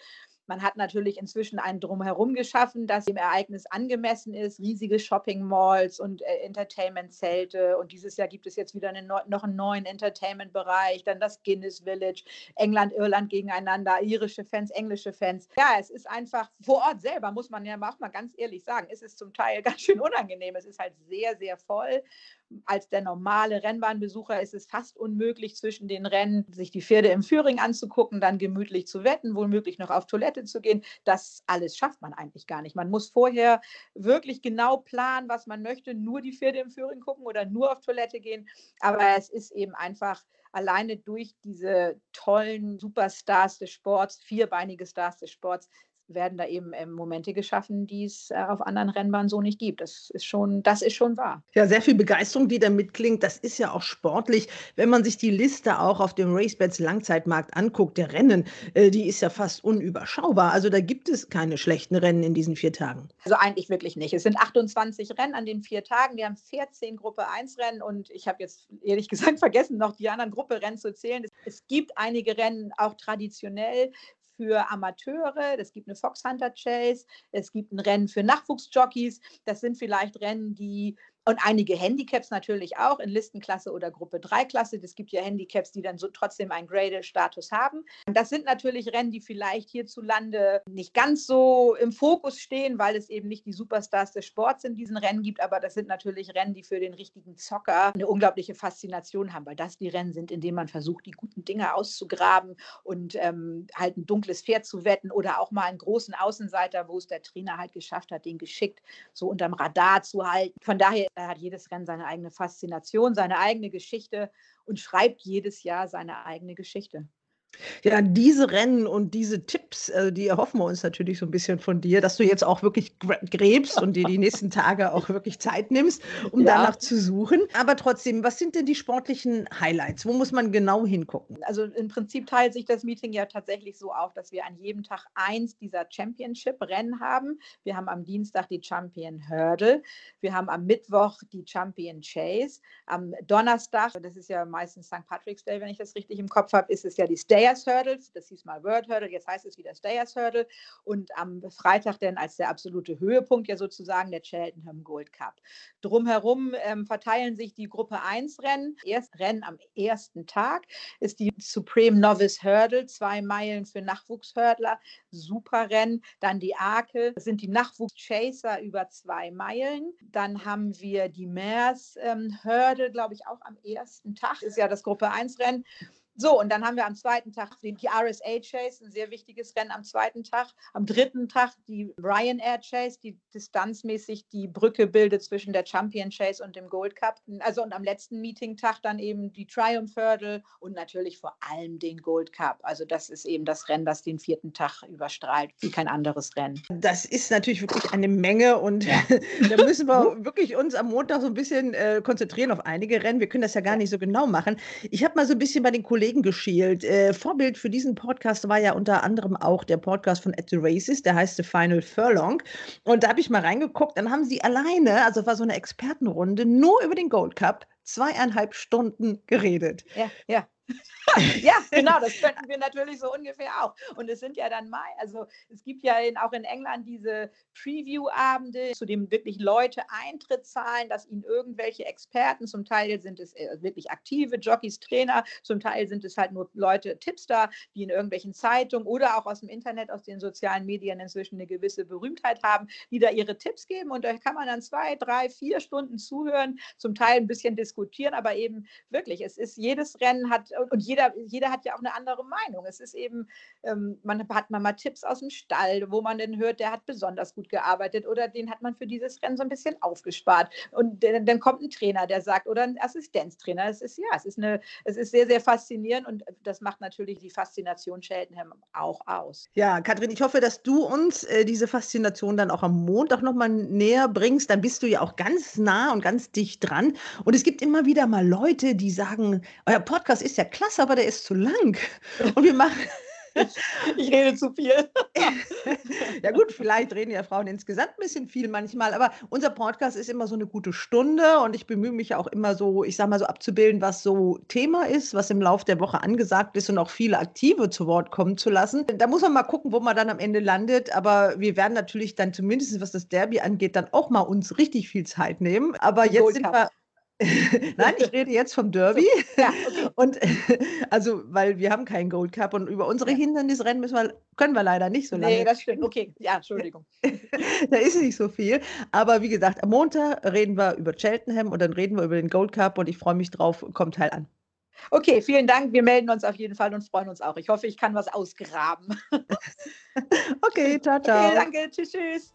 Man hat natürlich inzwischen einen Drumherum geschaffen, das dem Ereignis angemessen ist. Riesige Shopping-Malls und äh, Entertainment-Zelte. Und dieses Jahr gibt es jetzt wieder eine, neu- noch einen neuen Entertainment-Bereich. Dann das Guinness Village, England, Irland gegeneinander, irische Fans, englische Fans. Ja, es ist einfach vor Ort selber, muss man ja auch mal ganz ehrlich sagen, ist es zum Teil ganz schön unangenehm. Es ist halt sehr, sehr voll als der normale Rennbahnbesucher ist es fast unmöglich, zwischen den Rennen sich die Pferde im Führing anzugucken, dann gemütlich zu wetten, womöglich noch auf Toilette zu gehen. Das alles schafft man eigentlich gar nicht. Man muss vorher wirklich genau planen, was man möchte, nur die Pferde im Führing gucken oder nur auf Toilette gehen. Aber es ist eben einfach alleine durch diese tollen Superstars des Sports, vierbeinige Stars des Sports, werden da eben ähm, Momente geschaffen, die es äh, auf anderen Rennbahnen so nicht gibt. Das ist schon, das ist schon wahr. Ja, sehr viel Begeisterung, die da mitklingt. Das ist ja auch sportlich. Wenn man sich die Liste auch auf dem RaceBets Langzeitmarkt anguckt, der Rennen, äh, die ist ja fast unüberschaubar. Also da gibt es keine schlechten Rennen in diesen vier Tagen. Also eigentlich wirklich nicht. Es sind 28 Rennen an den vier Tagen. Wir haben 14 Gruppe 1 Rennen und ich habe jetzt ehrlich gesagt vergessen, noch die anderen Gruppe Rennen zu zählen. Es gibt einige Rennen auch traditionell für Amateure, es gibt eine Fox Hunter Chase, es gibt ein Rennen für Nachwuchsjockeys. Das sind vielleicht Rennen, die Und einige Handicaps natürlich auch in Listenklasse oder Gruppe 3 Klasse. Es gibt ja Handicaps, die dann so trotzdem einen Graded-Status haben. Das sind natürlich Rennen, die vielleicht hierzulande nicht ganz so im Fokus stehen, weil es eben nicht die Superstars des Sports in diesen Rennen gibt. Aber das sind natürlich Rennen, die für den richtigen Zocker eine unglaubliche Faszination haben, weil das die Rennen sind, in denen man versucht, die guten Dinge auszugraben und ähm, halt ein dunkles Pferd zu wetten oder auch mal einen großen Außenseiter, wo es der Trainer halt geschafft hat, den geschickt so unterm Radar zu halten. Von daher hat jedes Rennen seine eigene Faszination, seine eigene Geschichte und schreibt jedes Jahr seine eigene Geschichte. Ja, diese Rennen und diese Tipps, äh, die erhoffen wir uns natürlich so ein bisschen von dir, dass du jetzt auch wirklich gräbst und dir die nächsten Tage auch wirklich Zeit nimmst, um ja. danach zu suchen. Aber trotzdem, was sind denn die sportlichen Highlights? Wo muss man genau hingucken? Also im Prinzip teilt sich das Meeting ja tatsächlich so auf, dass wir an jedem Tag eins dieser Championship-Rennen haben. Wir haben am Dienstag die Champion Hurdle, wir haben am Mittwoch die Champion Chase, am Donnerstag, das ist ja meistens St. Patrick's Day, wenn ich das richtig im Kopf habe, ist es ja die State Stayers Hurdles, das hieß mal World Hurdle, jetzt heißt es wieder Stayers Hurdle und am Freitag dann als der absolute Höhepunkt ja sozusagen der Cheltenham Gold Cup. Drumherum ähm, verteilen sich die Gruppe 1 Rennen. Erst Rennen am ersten Tag ist die Supreme Novice Hurdle, zwei Meilen für Nachwuchshördler, super Rennen. Dann die Arke, das sind die Nachwuchschaser über zwei Meilen. Dann haben wir die Mares ähm, Hurdle, glaube ich, auch am ersten Tag, ist ja das Gruppe 1 Rennen. So, und dann haben wir am zweiten Tag die, RSA Chase, ein sehr wichtiges Rennen am zweiten Tag. Am dritten Tag die Ryanair Chase, die distanzmäßig die Brücke bildet zwischen der Champion Chase und dem Gold Cup. Also und am letzten Meeting-Tag dann eben die Triumph Hurdle und natürlich vor allem den Gold Cup. Also das ist eben das Rennen, das den vierten Tag überstrahlt, wie kein anderes Rennen. Das ist natürlich wirklich eine Menge und ja. da müssen wir wirklich uns am Montag so ein bisschen äh, konzentrieren auf einige Rennen. Wir können das ja gar nicht so genau machen. Ich habe mal so ein bisschen bei den Kollegen Kollegen geschielt. Äh, Vorbild für diesen Podcast war ja unter anderem auch der Podcast von At the Races, der heißt The Final Furlong. Und da habe ich mal reingeguckt, dann haben sie alleine, also war so eine Expertenrunde, nur über den Gold Cup zweieinhalb Stunden geredet. Ja, ja. ja, genau, das könnten wir natürlich so ungefähr auch. Und es sind ja dann mal, also es gibt ja in, auch in England diese Preview-Abende, zu dem wirklich Leute Eintritt zahlen, dass ihnen irgendwelche Experten, zum Teil sind es äh, wirklich aktive Jockeys, Trainer, zum Teil sind es halt nur Leute, Tipster, die in irgendwelchen Zeitungen oder auch aus dem Internet, aus den sozialen Medien inzwischen eine gewisse Berühmtheit haben, die da ihre Tipps geben. Und da kann man dann zwei, drei, vier Stunden zuhören, zum Teil ein bisschen diskutieren, aber eben wirklich, es ist jedes Rennen hat und jeder, jeder hat ja auch eine andere Meinung. Es ist eben, ähm, man hat man mal Tipps aus dem Stall, wo man dann hört, der hat besonders gut gearbeitet oder den hat man für dieses Rennen so ein bisschen aufgespart. Und dann, dann kommt ein Trainer, der sagt, oder ein Assistenztrainer. Es ist ja, es ist eine, es ist sehr, sehr faszinierend und das macht natürlich die Faszination Cheltenham auch aus. Ja, Kathrin, ich hoffe, dass du uns äh, diese Faszination dann auch am Montag nochmal näher bringst. Dann bist du ja auch ganz nah und ganz dicht dran. Und es gibt immer wieder mal Leute, die sagen, euer Podcast ist ja klasse, aber der ist zu lang. Und wir machen. Ich, rede zu viel. ja gut, vielleicht reden ja Frauen insgesamt ein bisschen viel manchmal, aber unser Podcast ist immer so eine gute Stunde und ich bemühe mich ja auch immer so, ich sage mal so abzubilden, was so Thema ist, was im Laufe der Woche angesagt ist und auch viele Aktive zu Wort kommen zu lassen. Da muss man mal gucken, wo man dann am Ende landet, aber wir werden natürlich dann zumindest, was das Derby angeht, dann auch mal uns richtig viel Zeit nehmen. Aber jetzt sind wir Nein, ich rede jetzt vom Derby. Ja, okay. Und also, weil wir haben keinen Gold Cup und über unsere Hindernisrennen müssen wir, können wir leider nicht so lange. Nee, das stimmt. Okay, ja, Entschuldigung. da ist nicht so viel. Aber wie gesagt, am Montag reden wir über Cheltenham und dann reden wir über den Gold Cup und ich freue mich drauf. Kommt Teil an. Okay, vielen Dank. Wir melden uns auf jeden Fall und freuen uns auch. Ich hoffe, ich kann was ausgraben. okay, ciao, ciao. Okay, danke. Tschüss, tschüss.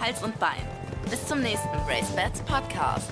Hals und Bein. Bis zum nächsten Race Bats Podcast.